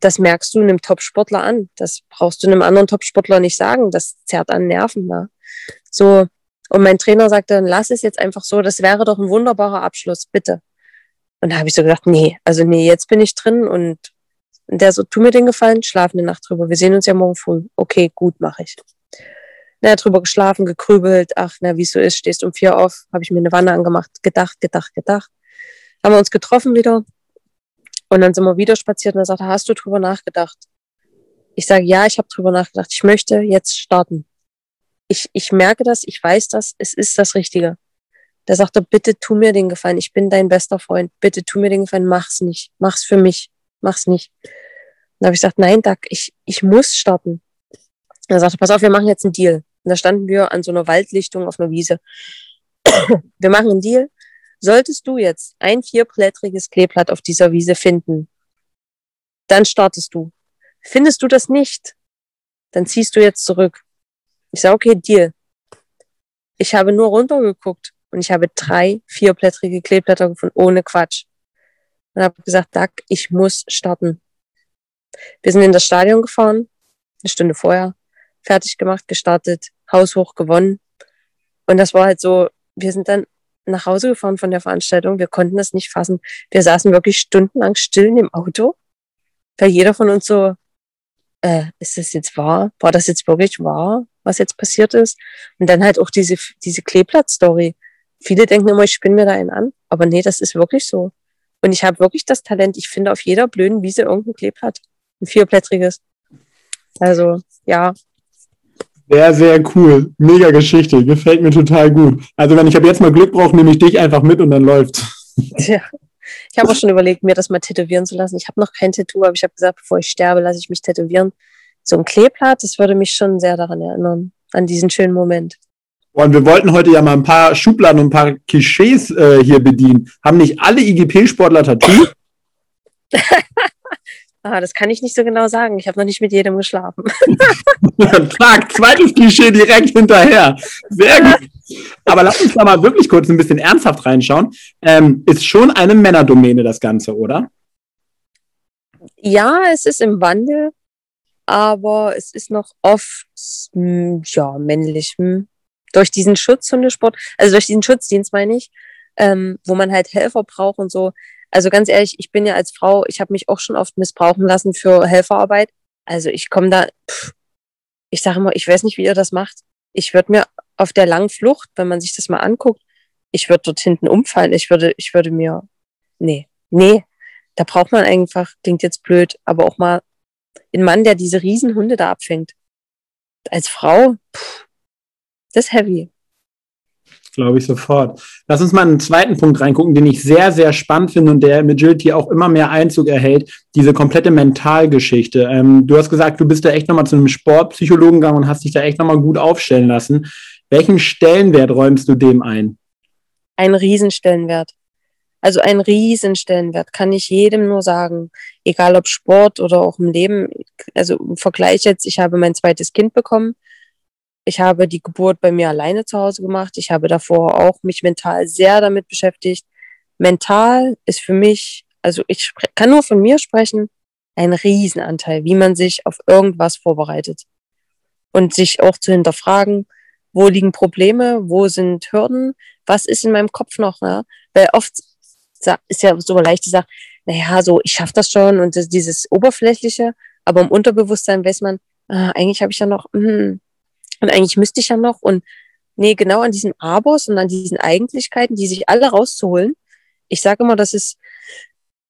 Das merkst du einem Top-Sportler an. Das brauchst du einem anderen Top-Sportler nicht sagen. Das zerrt an Nerven, ne? So. Und mein Trainer sagte, dann lass es jetzt einfach so. Das wäre doch ein wunderbarer Abschluss, bitte. Und da habe ich so gedacht, nee, also nee, jetzt bin ich drin und der so, tu mir den Gefallen, schlaf eine Nacht drüber. Wir sehen uns ja morgen früh. Okay, gut, mache ich. Na, drüber geschlafen, gekrübelt, ach, na, wie es so ist, stehst um vier auf, habe ich mir eine Wanne angemacht, gedacht, gedacht, gedacht. Haben wir uns getroffen wieder und dann sind wir wieder spaziert und er sagte, hast du drüber nachgedacht? Ich sage, ja, ich habe drüber nachgedacht. Ich möchte jetzt starten. Ich, ich merke das, ich weiß das, es ist das Richtige. Der sagte, bitte tu mir den Gefallen, ich bin dein bester Freund, bitte tu mir den Gefallen, mach's nicht, mach's für mich mach's nicht. Dann habe ich gesagt, nein, Doug, ich, ich muss starten. Er sagte, pass auf, wir machen jetzt einen Deal. Und da standen wir an so einer Waldlichtung auf einer Wiese. wir machen einen Deal. Solltest du jetzt ein vierblättriges Kleeblatt auf dieser Wiese finden, dann startest du. Findest du das nicht, dann ziehst du jetzt zurück. Ich sage, okay, Deal. Ich habe nur runtergeguckt und ich habe drei vierblättrige Kleeblätter gefunden, ohne Quatsch und habe gesagt, Doug, ich muss starten. Wir sind in das Stadion gefahren, eine Stunde vorher, fertig gemacht, gestartet, haushoch gewonnen. Und das war halt so, wir sind dann nach Hause gefahren von der Veranstaltung, wir konnten das nicht fassen. Wir saßen wirklich stundenlang still in dem Auto, weil jeder von uns so, äh, ist das jetzt wahr? War das jetzt wirklich wahr, was jetzt passiert ist? Und dann halt auch diese, diese Kleeblatt-Story. Viele denken immer, ich spinne mir da einen an, aber nee, das ist wirklich so. Und ich habe wirklich das Talent, ich finde auf jeder blöden Wiese irgendein Kleeblatt. Ein vierblättriges. Also, ja. Sehr, sehr cool. Mega Geschichte. Gefällt mir total gut. Also, wenn ich ab jetzt mal Glück brauche, nehme ich dich einfach mit und dann läuft. Ja. Ich habe auch schon überlegt, mir das mal tätowieren zu lassen. Ich habe noch kein Tattoo, aber ich habe gesagt, bevor ich sterbe, lasse ich mich tätowieren. So ein Kleeblatt, das würde mich schon sehr daran erinnern, an diesen schönen Moment. Und wir wollten heute ja mal ein paar Schubladen und ein paar Klischees äh, hier bedienen. Haben nicht alle IGP-Sportler Tattoo? ah, das kann ich nicht so genau sagen. Ich habe noch nicht mit jedem geschlafen. Tag, zweites Klischee direkt hinterher. Sehr gut. Aber lass uns da mal wirklich kurz ein bisschen ernsthaft reinschauen. Ähm, ist schon eine Männerdomäne das Ganze, oder? Ja, es ist im Wandel, aber es ist noch oft hm, ja männlich. Hm durch diesen Schutzhundesport, also durch diesen Schutzdienst meine ich, ähm, wo man halt Helfer braucht und so. Also ganz ehrlich, ich bin ja als Frau, ich habe mich auch schon oft missbrauchen lassen für Helferarbeit. Also ich komme da, pff, ich sage immer, ich weiß nicht, wie ihr das macht. Ich würde mir auf der langen Flucht, wenn man sich das mal anguckt, ich würde dort hinten umfallen. Ich würde, ich würde mir, nee, nee, da braucht man einfach, klingt jetzt blöd, aber auch mal einen Mann, der diese Riesenhunde da abfängt. Als Frau, pff, das ist heavy. Glaube ich sofort. Lass uns mal einen zweiten Punkt reingucken, den ich sehr, sehr spannend finde und der im Agility auch immer mehr Einzug erhält. Diese komplette Mentalgeschichte. Ähm, du hast gesagt, du bist da echt nochmal zu einem Sportpsychologen gegangen und hast dich da echt nochmal gut aufstellen lassen. Welchen Stellenwert räumst du dem ein? Ein Riesenstellenwert. Also ein Riesenstellenwert, kann ich jedem nur sagen. Egal ob Sport oder auch im Leben. Also im Vergleich jetzt, ich habe mein zweites Kind bekommen ich habe die Geburt bei mir alleine zu Hause gemacht. Ich habe davor auch mich mental sehr damit beschäftigt. Mental ist für mich, also ich kann nur von mir sprechen, ein Riesenanteil, wie man sich auf irgendwas vorbereitet. Und sich auch zu hinterfragen, wo liegen Probleme, wo sind Hürden, was ist in meinem Kopf noch, ne? Weil oft ist ja so leicht die Sache, naja, so, ich schaffe das schon und das, dieses Oberflächliche, aber im Unterbewusstsein weiß man, ah, eigentlich habe ich ja noch, hm, und eigentlich müsste ich ja noch und nee, genau an diesen Abos und an diesen Eigentlichkeiten, die sich alle rauszuholen. Ich sage immer, das ist,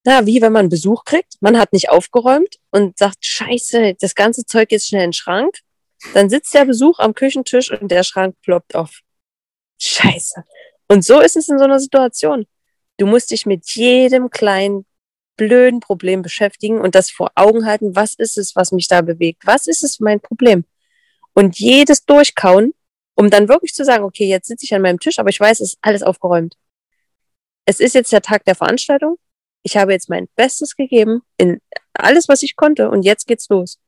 na, wie wenn man Besuch kriegt, man hat nicht aufgeräumt und sagt, scheiße, das ganze Zeug ist schnell in den Schrank. Dann sitzt der Besuch am Küchentisch und der Schrank ploppt auf. Scheiße. Und so ist es in so einer Situation. Du musst dich mit jedem kleinen blöden Problem beschäftigen und das vor Augen halten, was ist es, was mich da bewegt? Was ist es mein Problem? Und jedes durchkauen, um dann wirklich zu sagen, okay, jetzt sitze ich an meinem Tisch, aber ich weiß, es ist alles aufgeräumt. Es ist jetzt der Tag der Veranstaltung. Ich habe jetzt mein Bestes gegeben in alles, was ich konnte und jetzt geht's los.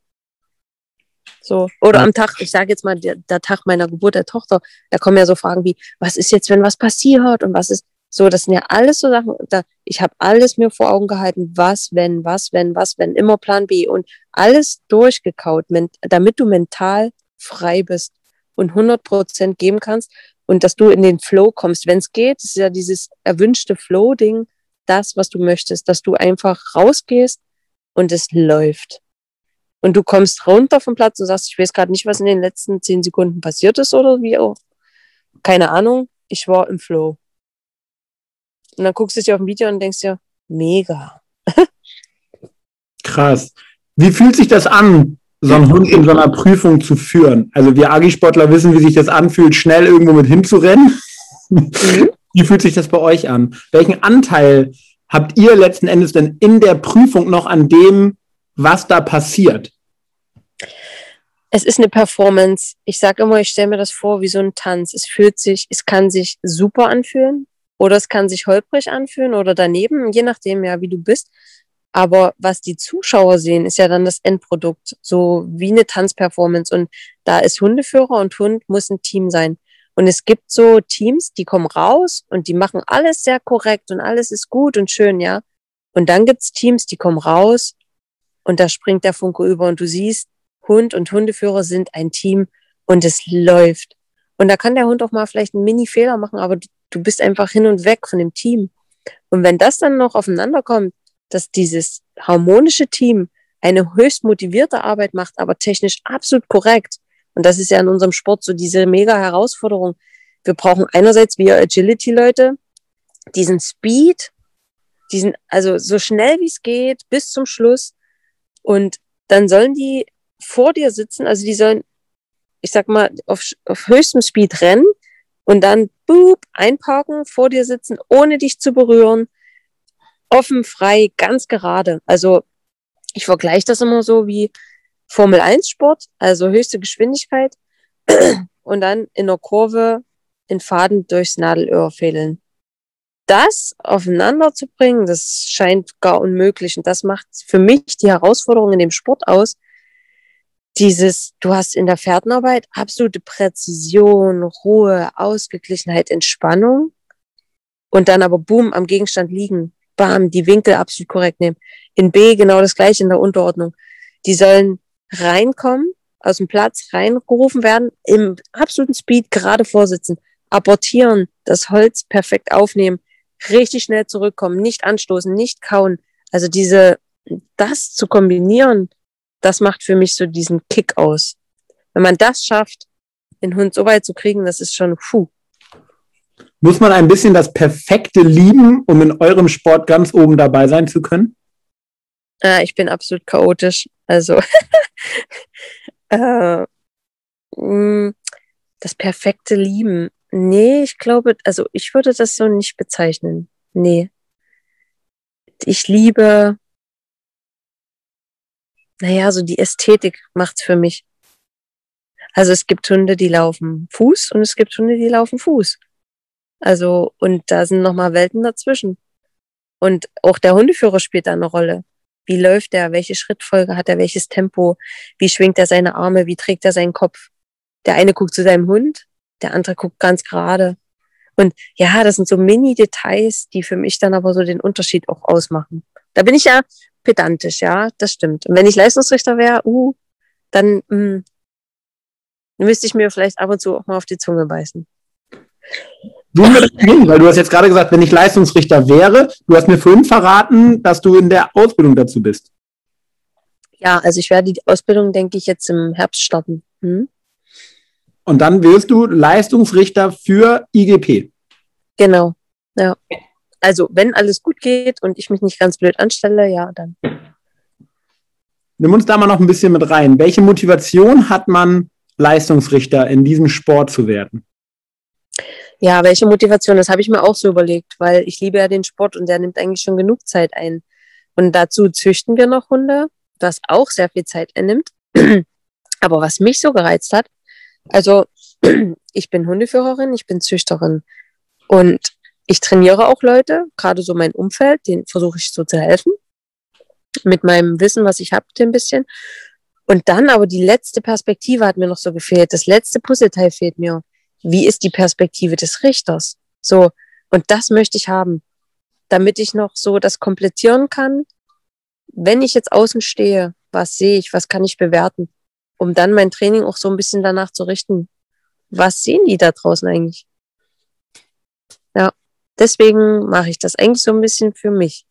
So. Oder am Tag, ich sage jetzt mal, der, der, Tag meiner Geburt der Tochter, da kommen ja so Fragen wie, was ist jetzt, wenn was passiert und was ist, so, das sind ja alles so Sachen, da, ich habe alles mir vor Augen gehalten, was, wenn, was, wenn, was, wenn, immer Plan B und alles durchgekaut, damit du mental frei bist und 100 Prozent geben kannst und dass du in den Flow kommst, wenn es geht. Ist ja dieses erwünschte Flow-Ding, das, was du möchtest, dass du einfach rausgehst und es läuft. Und du kommst runter vom Platz und sagst, ich weiß gerade nicht, was in den letzten zehn Sekunden passiert ist oder wie auch. Keine Ahnung, ich war im Flow. Und dann guckst du dich auf ein Video und denkst dir, mega. Krass. Wie fühlt sich das an, so einen Hund in so einer Prüfung zu führen? Also wir Agi-Sportler wissen, wie sich das anfühlt, schnell irgendwo mit hinzurennen. Mhm. Wie fühlt sich das bei euch an? Welchen Anteil habt ihr letzten Endes denn in der Prüfung noch an dem, was da passiert? Es ist eine Performance. Ich sage immer, ich stelle mir das vor wie so ein Tanz. Es fühlt sich, es kann sich super anfühlen. Oder es kann sich holprig anfühlen oder daneben, je nachdem ja, wie du bist. Aber was die Zuschauer sehen, ist ja dann das Endprodukt, so wie eine Tanzperformance. Und da ist Hundeführer und Hund muss ein Team sein. Und es gibt so Teams, die kommen raus und die machen alles sehr korrekt und alles ist gut und schön, ja. Und dann gibt's Teams, die kommen raus und da springt der Funke über und du siehst, Hund und Hundeführer sind ein Team und es läuft. Und da kann der Hund auch mal vielleicht einen Mini-Fehler machen, aber du bist einfach hin und weg von dem Team. Und wenn das dann noch aufeinander kommt, dass dieses harmonische Team eine höchst motivierte Arbeit macht, aber technisch absolut korrekt. Und das ist ja in unserem Sport so diese mega Herausforderung. Wir brauchen einerseits wir Agility-Leute, diesen Speed, diesen, also so schnell wie es geht, bis zum Schluss. Und dann sollen die vor dir sitzen, also die sollen, ich sag mal, auf, auf höchstem Speed rennen, und dann boop, einparken, vor dir sitzen, ohne dich zu berühren, offen, frei, ganz gerade. Also ich vergleiche das immer so wie Formel 1 Sport, also höchste Geschwindigkeit und dann in der Kurve in Faden durchs Nadelöhr fädeln. Das aufeinander zu bringen, das scheint gar unmöglich und das macht für mich die Herausforderung in dem Sport aus, dieses, du hast in der Fährtenarbeit absolute Präzision, Ruhe, Ausgeglichenheit, Entspannung und dann aber boom am Gegenstand liegen, bam, die Winkel absolut korrekt nehmen. In B genau das gleiche in der Unterordnung. Die sollen reinkommen, aus dem Platz reingerufen werden, im absoluten Speed gerade vorsitzen, abortieren, das Holz perfekt aufnehmen, richtig schnell zurückkommen, nicht anstoßen, nicht kauen. Also diese, das zu kombinieren, das macht für mich so diesen Kick aus. Wenn man das schafft, den Hund so weit zu kriegen, das ist schon puh. Muss man ein bisschen das Perfekte lieben, um in eurem Sport ganz oben dabei sein zu können? Äh, ich bin absolut chaotisch. Also äh, mm, das perfekte Lieben. Nee, ich glaube, also ich würde das so nicht bezeichnen. Nee. Ich liebe naja, so die Ästhetik macht's für mich. Also es gibt Hunde, die laufen Fuß und es gibt Hunde, die laufen Fuß. Also, und da sind nochmal Welten dazwischen. Und auch der Hundeführer spielt da eine Rolle. Wie läuft er? Welche Schrittfolge hat er? Welches Tempo? Wie schwingt er seine Arme? Wie trägt er seinen Kopf? Der eine guckt zu seinem Hund, der andere guckt ganz gerade. Und ja, das sind so Mini-Details, die für mich dann aber so den Unterschied auch ausmachen. Da bin ich ja pedantisch, ja, das stimmt. Und wenn ich Leistungsrichter wäre, uh, dann mh, hm, müsste ich mir vielleicht ab und zu auch mal auf die Zunge beißen. Du hin, weil du hast jetzt gerade gesagt, wenn ich Leistungsrichter wäre, du hast mir vorhin verraten, dass du in der Ausbildung dazu bist. Ja, also ich werde die Ausbildung, denke ich, jetzt im Herbst starten. Hm? Und dann wirst du Leistungsrichter für IGP. Genau, ja. Also, wenn alles gut geht und ich mich nicht ganz blöd anstelle, ja, dann. Nimm uns da mal noch ein bisschen mit rein. Welche Motivation hat man Leistungsrichter in diesem Sport zu werden? Ja, welche Motivation? Das habe ich mir auch so überlegt, weil ich liebe ja den Sport und der nimmt eigentlich schon genug Zeit ein. Und dazu züchten wir noch Hunde, was auch sehr viel Zeit einnimmt. Aber was mich so gereizt hat, also ich bin Hundeführerin, ich bin Züchterin und ich trainiere auch Leute, gerade so mein Umfeld, den versuche ich so zu helfen. Mit meinem Wissen, was ich habe, ein bisschen. Und dann aber die letzte Perspektive hat mir noch so gefehlt. Das letzte Puzzleteil fehlt mir. Wie ist die Perspektive des Richters? So. Und das möchte ich haben, damit ich noch so das komplettieren kann. Wenn ich jetzt außen stehe, was sehe ich, was kann ich bewerten, um dann mein Training auch so ein bisschen danach zu richten. Was sehen die da draußen eigentlich? Ja deswegen mache ich das eigentlich so ein bisschen für mich.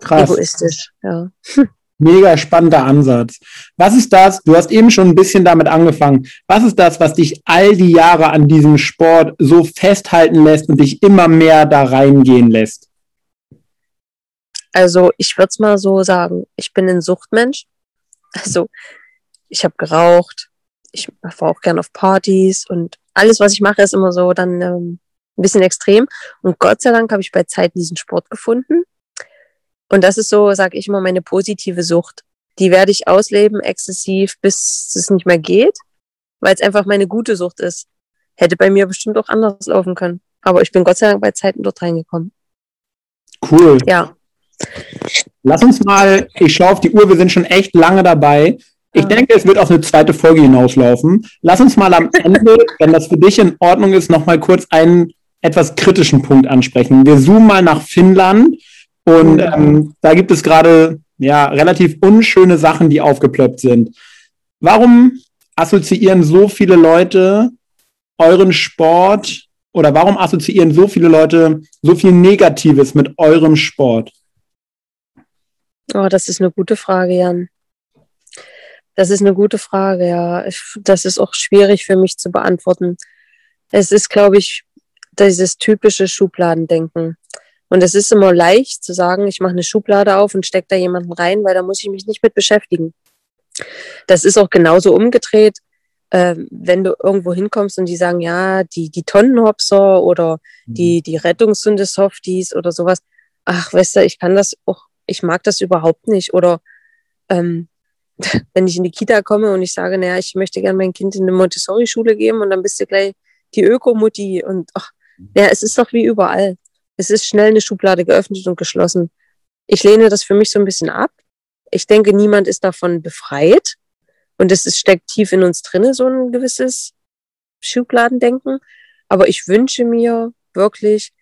Krass. Egoistisch, ja. Mega spannender Ansatz. Was ist das? Du hast eben schon ein bisschen damit angefangen. Was ist das, was dich all die Jahre an diesem Sport so festhalten lässt und dich immer mehr da reingehen lässt? Also ich würde es mal so sagen, ich bin ein Suchtmensch. Also ich habe geraucht, ich war auch gern auf Partys und alles, was ich mache, ist immer so dann ähm, ein bisschen extrem. Und Gott sei Dank habe ich bei Zeiten diesen Sport gefunden. Und das ist so, sage ich immer, meine positive Sucht. Die werde ich ausleben, exzessiv, bis es nicht mehr geht, weil es einfach meine gute Sucht ist. Hätte bei mir bestimmt auch anders laufen können. Aber ich bin Gott sei Dank bei Zeiten dort reingekommen. Cool. Ja. Lass uns mal, ich schaue auf die Uhr, wir sind schon echt lange dabei. Ich denke, es wird auf eine zweite Folge hinauslaufen. Lass uns mal am Ende, wenn das für dich in Ordnung ist, nochmal kurz einen etwas kritischen Punkt ansprechen. Wir zoomen mal nach Finnland und ähm, da gibt es gerade ja relativ unschöne Sachen, die aufgeploppt sind. Warum assoziieren so viele Leute euren Sport oder warum assoziieren so viele Leute so viel Negatives mit eurem Sport? Oh, das ist eine gute Frage, Jan. Das ist eine gute Frage, ja. Das ist auch schwierig für mich zu beantworten. Es ist, glaube ich, dieses typische Schubladendenken. Und es ist immer leicht zu sagen, ich mache eine Schublade auf und stecke da jemanden rein, weil da muss ich mich nicht mit beschäftigen. Das ist auch genauso umgedreht, äh, wenn du irgendwo hinkommst und die sagen, ja, die, die Tonnenhopser oder die, mhm. die Rettungshunde-Softies oder sowas. Ach, weißt du, ich kann das auch, ich mag das überhaupt nicht. Oder ähm, wenn ich in die Kita komme und ich sage, naja, ich möchte gerne mein Kind in eine Montessori-Schule geben und dann bist du gleich die Ökomutti und ach, ja, es ist doch wie überall. Es ist schnell eine Schublade geöffnet und geschlossen. Ich lehne das für mich so ein bisschen ab. Ich denke, niemand ist davon befreit. Und es ist, steckt tief in uns drinne, so ein gewisses Schubladendenken. Aber ich wünsche mir wirklich,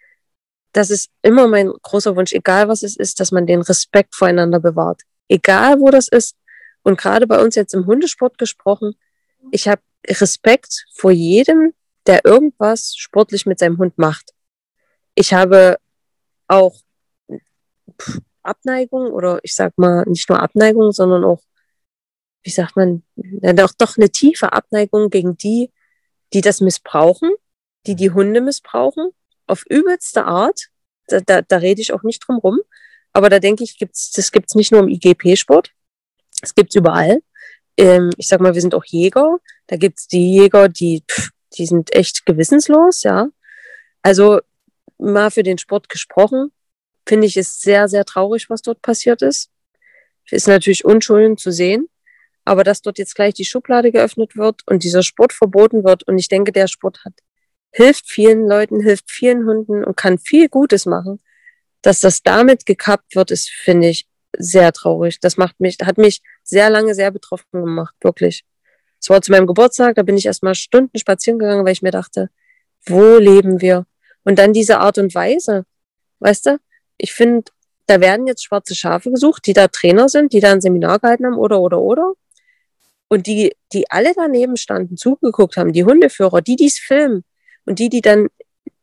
das ist immer mein großer Wunsch, egal was es ist, dass man den Respekt voreinander bewahrt. Egal wo das ist. Und gerade bei uns jetzt im Hundesport gesprochen, ich habe Respekt vor jedem, der irgendwas sportlich mit seinem Hund macht. Ich habe auch Abneigung oder ich sag mal nicht nur Abneigung, sondern auch, wie sagt man, doch, doch eine tiefe Abneigung gegen die, die das missbrauchen, die die Hunde missbrauchen, auf übelste Art. Da, da, da rede ich auch nicht drum rum. Aber da denke ich, gibt's, das gibt's nicht nur im IGP-Sport. Es gibt's überall. Ähm, ich sag mal, wir sind auch Jäger. Da gibt's die Jäger, die pff, die sind echt gewissenslos, ja. Also mal für den Sport gesprochen, finde ich es sehr, sehr traurig, was dort passiert ist. Ist natürlich unschuldig zu sehen, aber dass dort jetzt gleich die Schublade geöffnet wird und dieser Sport verboten wird und ich denke, der Sport hat, hilft vielen Leuten, hilft vielen Hunden und kann viel Gutes machen. Dass das damit gekappt wird, ist, finde ich, sehr traurig. Das macht mich, hat mich sehr lange sehr betroffen gemacht, wirklich. Es war zu meinem Geburtstag, da bin ich erstmal Stunden spazieren gegangen, weil ich mir dachte, wo leben wir? Und dann diese Art und Weise, weißt du? Ich finde, da werden jetzt schwarze Schafe gesucht, die da Trainer sind, die da ein Seminar gehalten haben oder, oder, oder. Und die, die alle daneben standen, zugeguckt haben, die Hundeführer, die dies filmen und die, die dann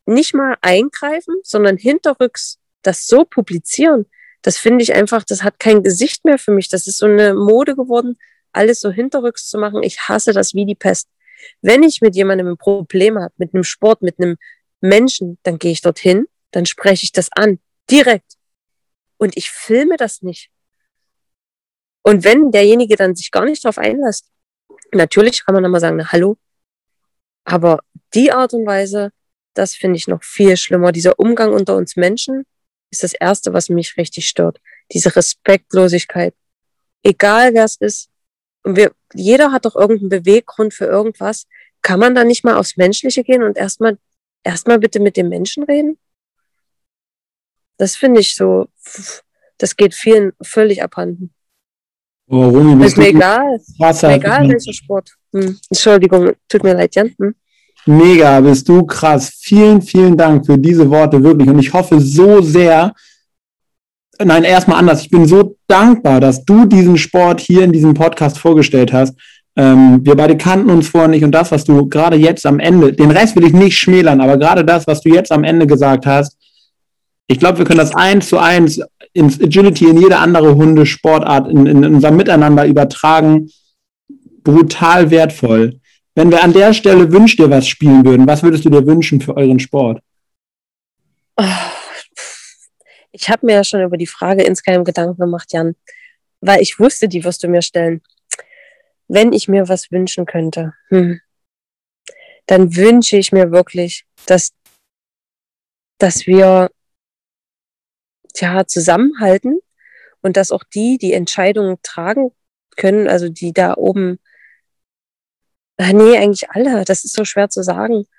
nicht mal eingreifen, sondern hinterrücks das so publizieren, das finde ich einfach, das hat kein Gesicht mehr für mich. Das ist so eine Mode geworden, alles so hinterrücks zu machen. Ich hasse das wie die Pest. Wenn ich mit jemandem ein Problem habe, mit einem Sport, mit einem Menschen, dann gehe ich dorthin, dann spreche ich das an, direkt. Und ich filme das nicht. Und wenn derjenige dann sich gar nicht darauf einlässt, Natürlich kann man dann mal sagen, na, hallo. Aber die Art und Weise, das finde ich noch viel schlimmer. Dieser Umgang unter uns Menschen ist das Erste, was mich richtig stört. Diese Respektlosigkeit. Egal wer es ist. Und wir, jeder hat doch irgendeinen Beweggrund für irgendwas. Kann man da nicht mal aufs Menschliche gehen und erstmal, erstmal bitte mit dem Menschen reden? Das finde ich so, das geht vielen völlig abhanden. Romy, ist mir egal. Ist mir egal, welcher Sport. Hm. Entschuldigung, tut mir leid, Jan. Hm? Mega, bist du krass. Vielen, vielen Dank für diese Worte, wirklich. Und ich hoffe so sehr, nein, erstmal anders. Ich bin so dankbar, dass du diesen Sport hier in diesem Podcast vorgestellt hast. Ähm, wir beide kannten uns vorher nicht und das, was du gerade jetzt am Ende, den Rest will ich nicht schmälern, aber gerade das, was du jetzt am Ende gesagt hast, ich glaube, wir können das eins zu eins ins Agility in jede andere Hundesportart in, in unser Miteinander übertragen. Brutal wertvoll. Wenn wir an der Stelle wünsch dir was spielen würden, was würdest du dir wünschen für euren Sport? Ich habe mir ja schon über die Frage insgeheim Gedanken gemacht, Jan, weil ich wusste, die wirst du mir stellen. Wenn ich mir was wünschen könnte, hm, dann wünsche ich mir wirklich, dass, dass wir ja, zusammenhalten und dass auch die die Entscheidungen tragen können, also die da oben Ah, nee, eigentlich alle. Das ist so schwer zu sagen.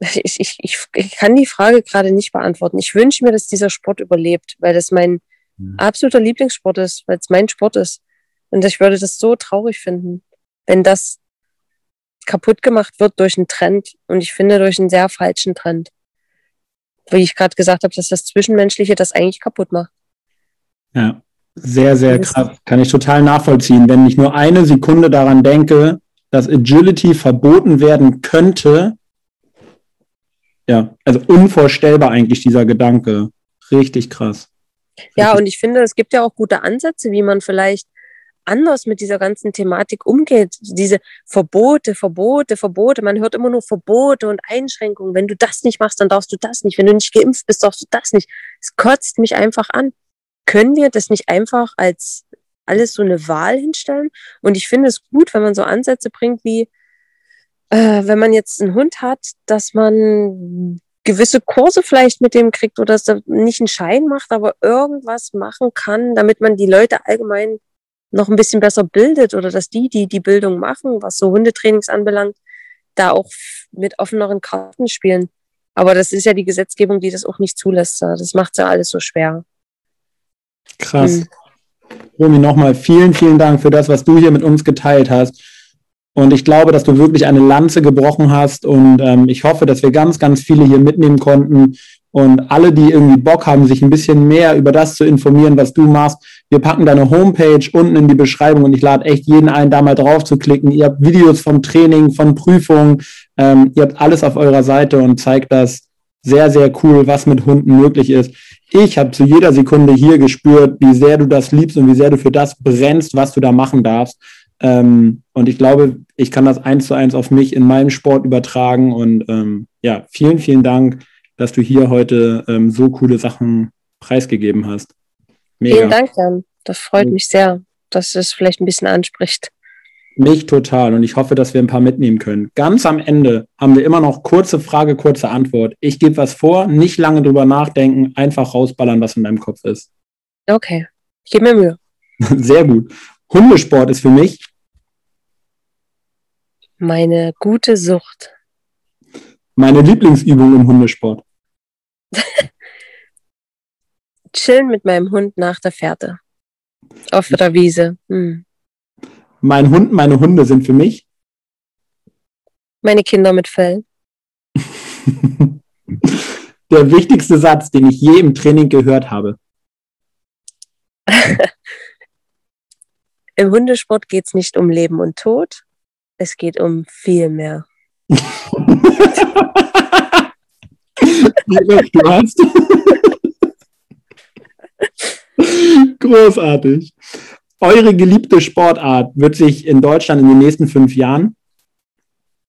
Ich, ich, ich, ich kann die Frage gerade nicht beantworten. Ich wünsche mir, dass dieser Sport überlebt, weil das mein mhm. absoluter Lieblingssport ist, weil es mein Sport ist. Und ich würde das so traurig finden, wenn das kaputt gemacht wird durch einen Trend. Und ich finde, durch einen sehr falschen Trend. Wie ich gerade gesagt habe, dass das Zwischenmenschliche das eigentlich kaputt macht. Ja, sehr, sehr krass. Kann ich total nachvollziehen. Wenn ich nur eine Sekunde daran denke, dass Agility verboten werden könnte. Ja, also unvorstellbar eigentlich dieser Gedanke. Richtig krass. Ja, und ich finde, es gibt ja auch gute Ansätze, wie man vielleicht anders mit dieser ganzen Thematik umgeht. Diese Verbote, Verbote, Verbote. Man hört immer nur Verbote und Einschränkungen. Wenn du das nicht machst, dann darfst du das nicht. Wenn du nicht geimpft bist, darfst du das nicht. Es kotzt mich einfach an. Können wir das nicht einfach als alles so eine Wahl hinstellen. Und ich finde es gut, wenn man so Ansätze bringt wie, äh, wenn man jetzt einen Hund hat, dass man gewisse Kurse vielleicht mit dem kriegt oder dass er nicht einen Schein macht, aber irgendwas machen kann, damit man die Leute allgemein noch ein bisschen besser bildet oder dass die, die die Bildung machen, was so Hundetrainings anbelangt, da auch mit offeneren Karten spielen. Aber das ist ja die Gesetzgebung, die das auch nicht zulässt. Das macht ja alles so schwer. Krass. Hm. Romy, nochmal vielen, vielen Dank für das, was du hier mit uns geteilt hast. Und ich glaube, dass du wirklich eine Lanze gebrochen hast. Und ähm, ich hoffe, dass wir ganz, ganz viele hier mitnehmen konnten. Und alle, die irgendwie Bock haben, sich ein bisschen mehr über das zu informieren, was du machst, wir packen deine Homepage unten in die Beschreibung und ich lade echt jeden ein, da mal drauf zu klicken. Ihr habt Videos vom Training, von Prüfungen, ähm, ihr habt alles auf eurer Seite und zeigt das sehr, sehr cool, was mit Hunden möglich ist ich habe zu jeder Sekunde hier gespürt, wie sehr du das liebst und wie sehr du für das brennst, was du da machen darfst. Ähm, und ich glaube, ich kann das eins zu eins auf mich in meinem Sport übertragen. Und ähm, ja, vielen, vielen Dank, dass du hier heute ähm, so coole Sachen preisgegeben hast. Mega. Vielen Dank, Jan. Das freut mich sehr, dass es vielleicht ein bisschen anspricht. Mich total und ich hoffe, dass wir ein paar mitnehmen können. Ganz am Ende haben wir immer noch kurze Frage, kurze Antwort. Ich gebe was vor, nicht lange drüber nachdenken, einfach rausballern, was in deinem Kopf ist. Okay, ich gebe mir Mühe. Sehr gut. Hundesport ist für mich meine gute Sucht. Meine Lieblingsübung im Hundesport. Chillen mit meinem Hund nach der Fährte. Auf der Wiese. Hm. Mein Hund, meine Hunde sind für mich. Meine Kinder mit Fell. Der wichtigste Satz, den ich je im Training gehört habe. Im Hundesport geht es nicht um Leben und Tod, es geht um viel mehr. du hast. Großartig eure geliebte Sportart wird sich in Deutschland in den nächsten fünf Jahren?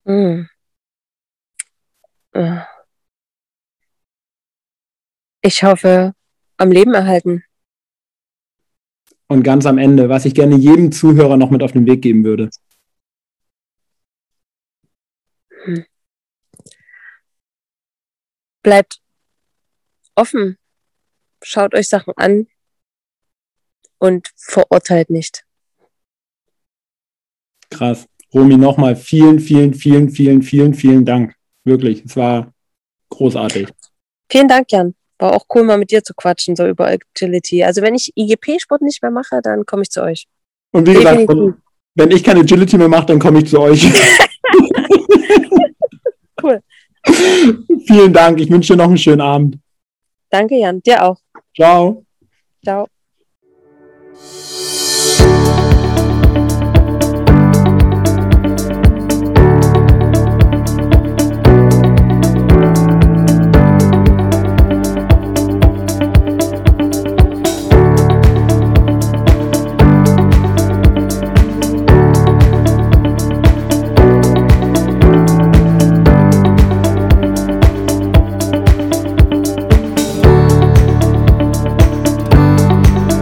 Hm. Ich hoffe, am Leben erhalten. Und ganz am Ende, was ich gerne jedem Zuhörer noch mit auf den Weg geben würde. Hm. Bleibt offen, schaut euch Sachen an und verurteilt nicht. Krass. Romy, nochmal vielen, vielen, vielen, vielen, vielen, vielen Dank. Wirklich, es war großartig. Vielen Dank, Jan. War auch cool, mal mit dir zu quatschen, so über Agility. Also wenn ich IGP-Sport nicht mehr mache, dann komme ich zu euch. Und wie gesagt, wenn, wenn ich keine Agility mehr mache, dann komme ich zu euch. cool. Vielen Dank. Ich wünsche dir noch einen schönen Abend. Danke, Jan. Dir auch. Ciao. Ciao. Música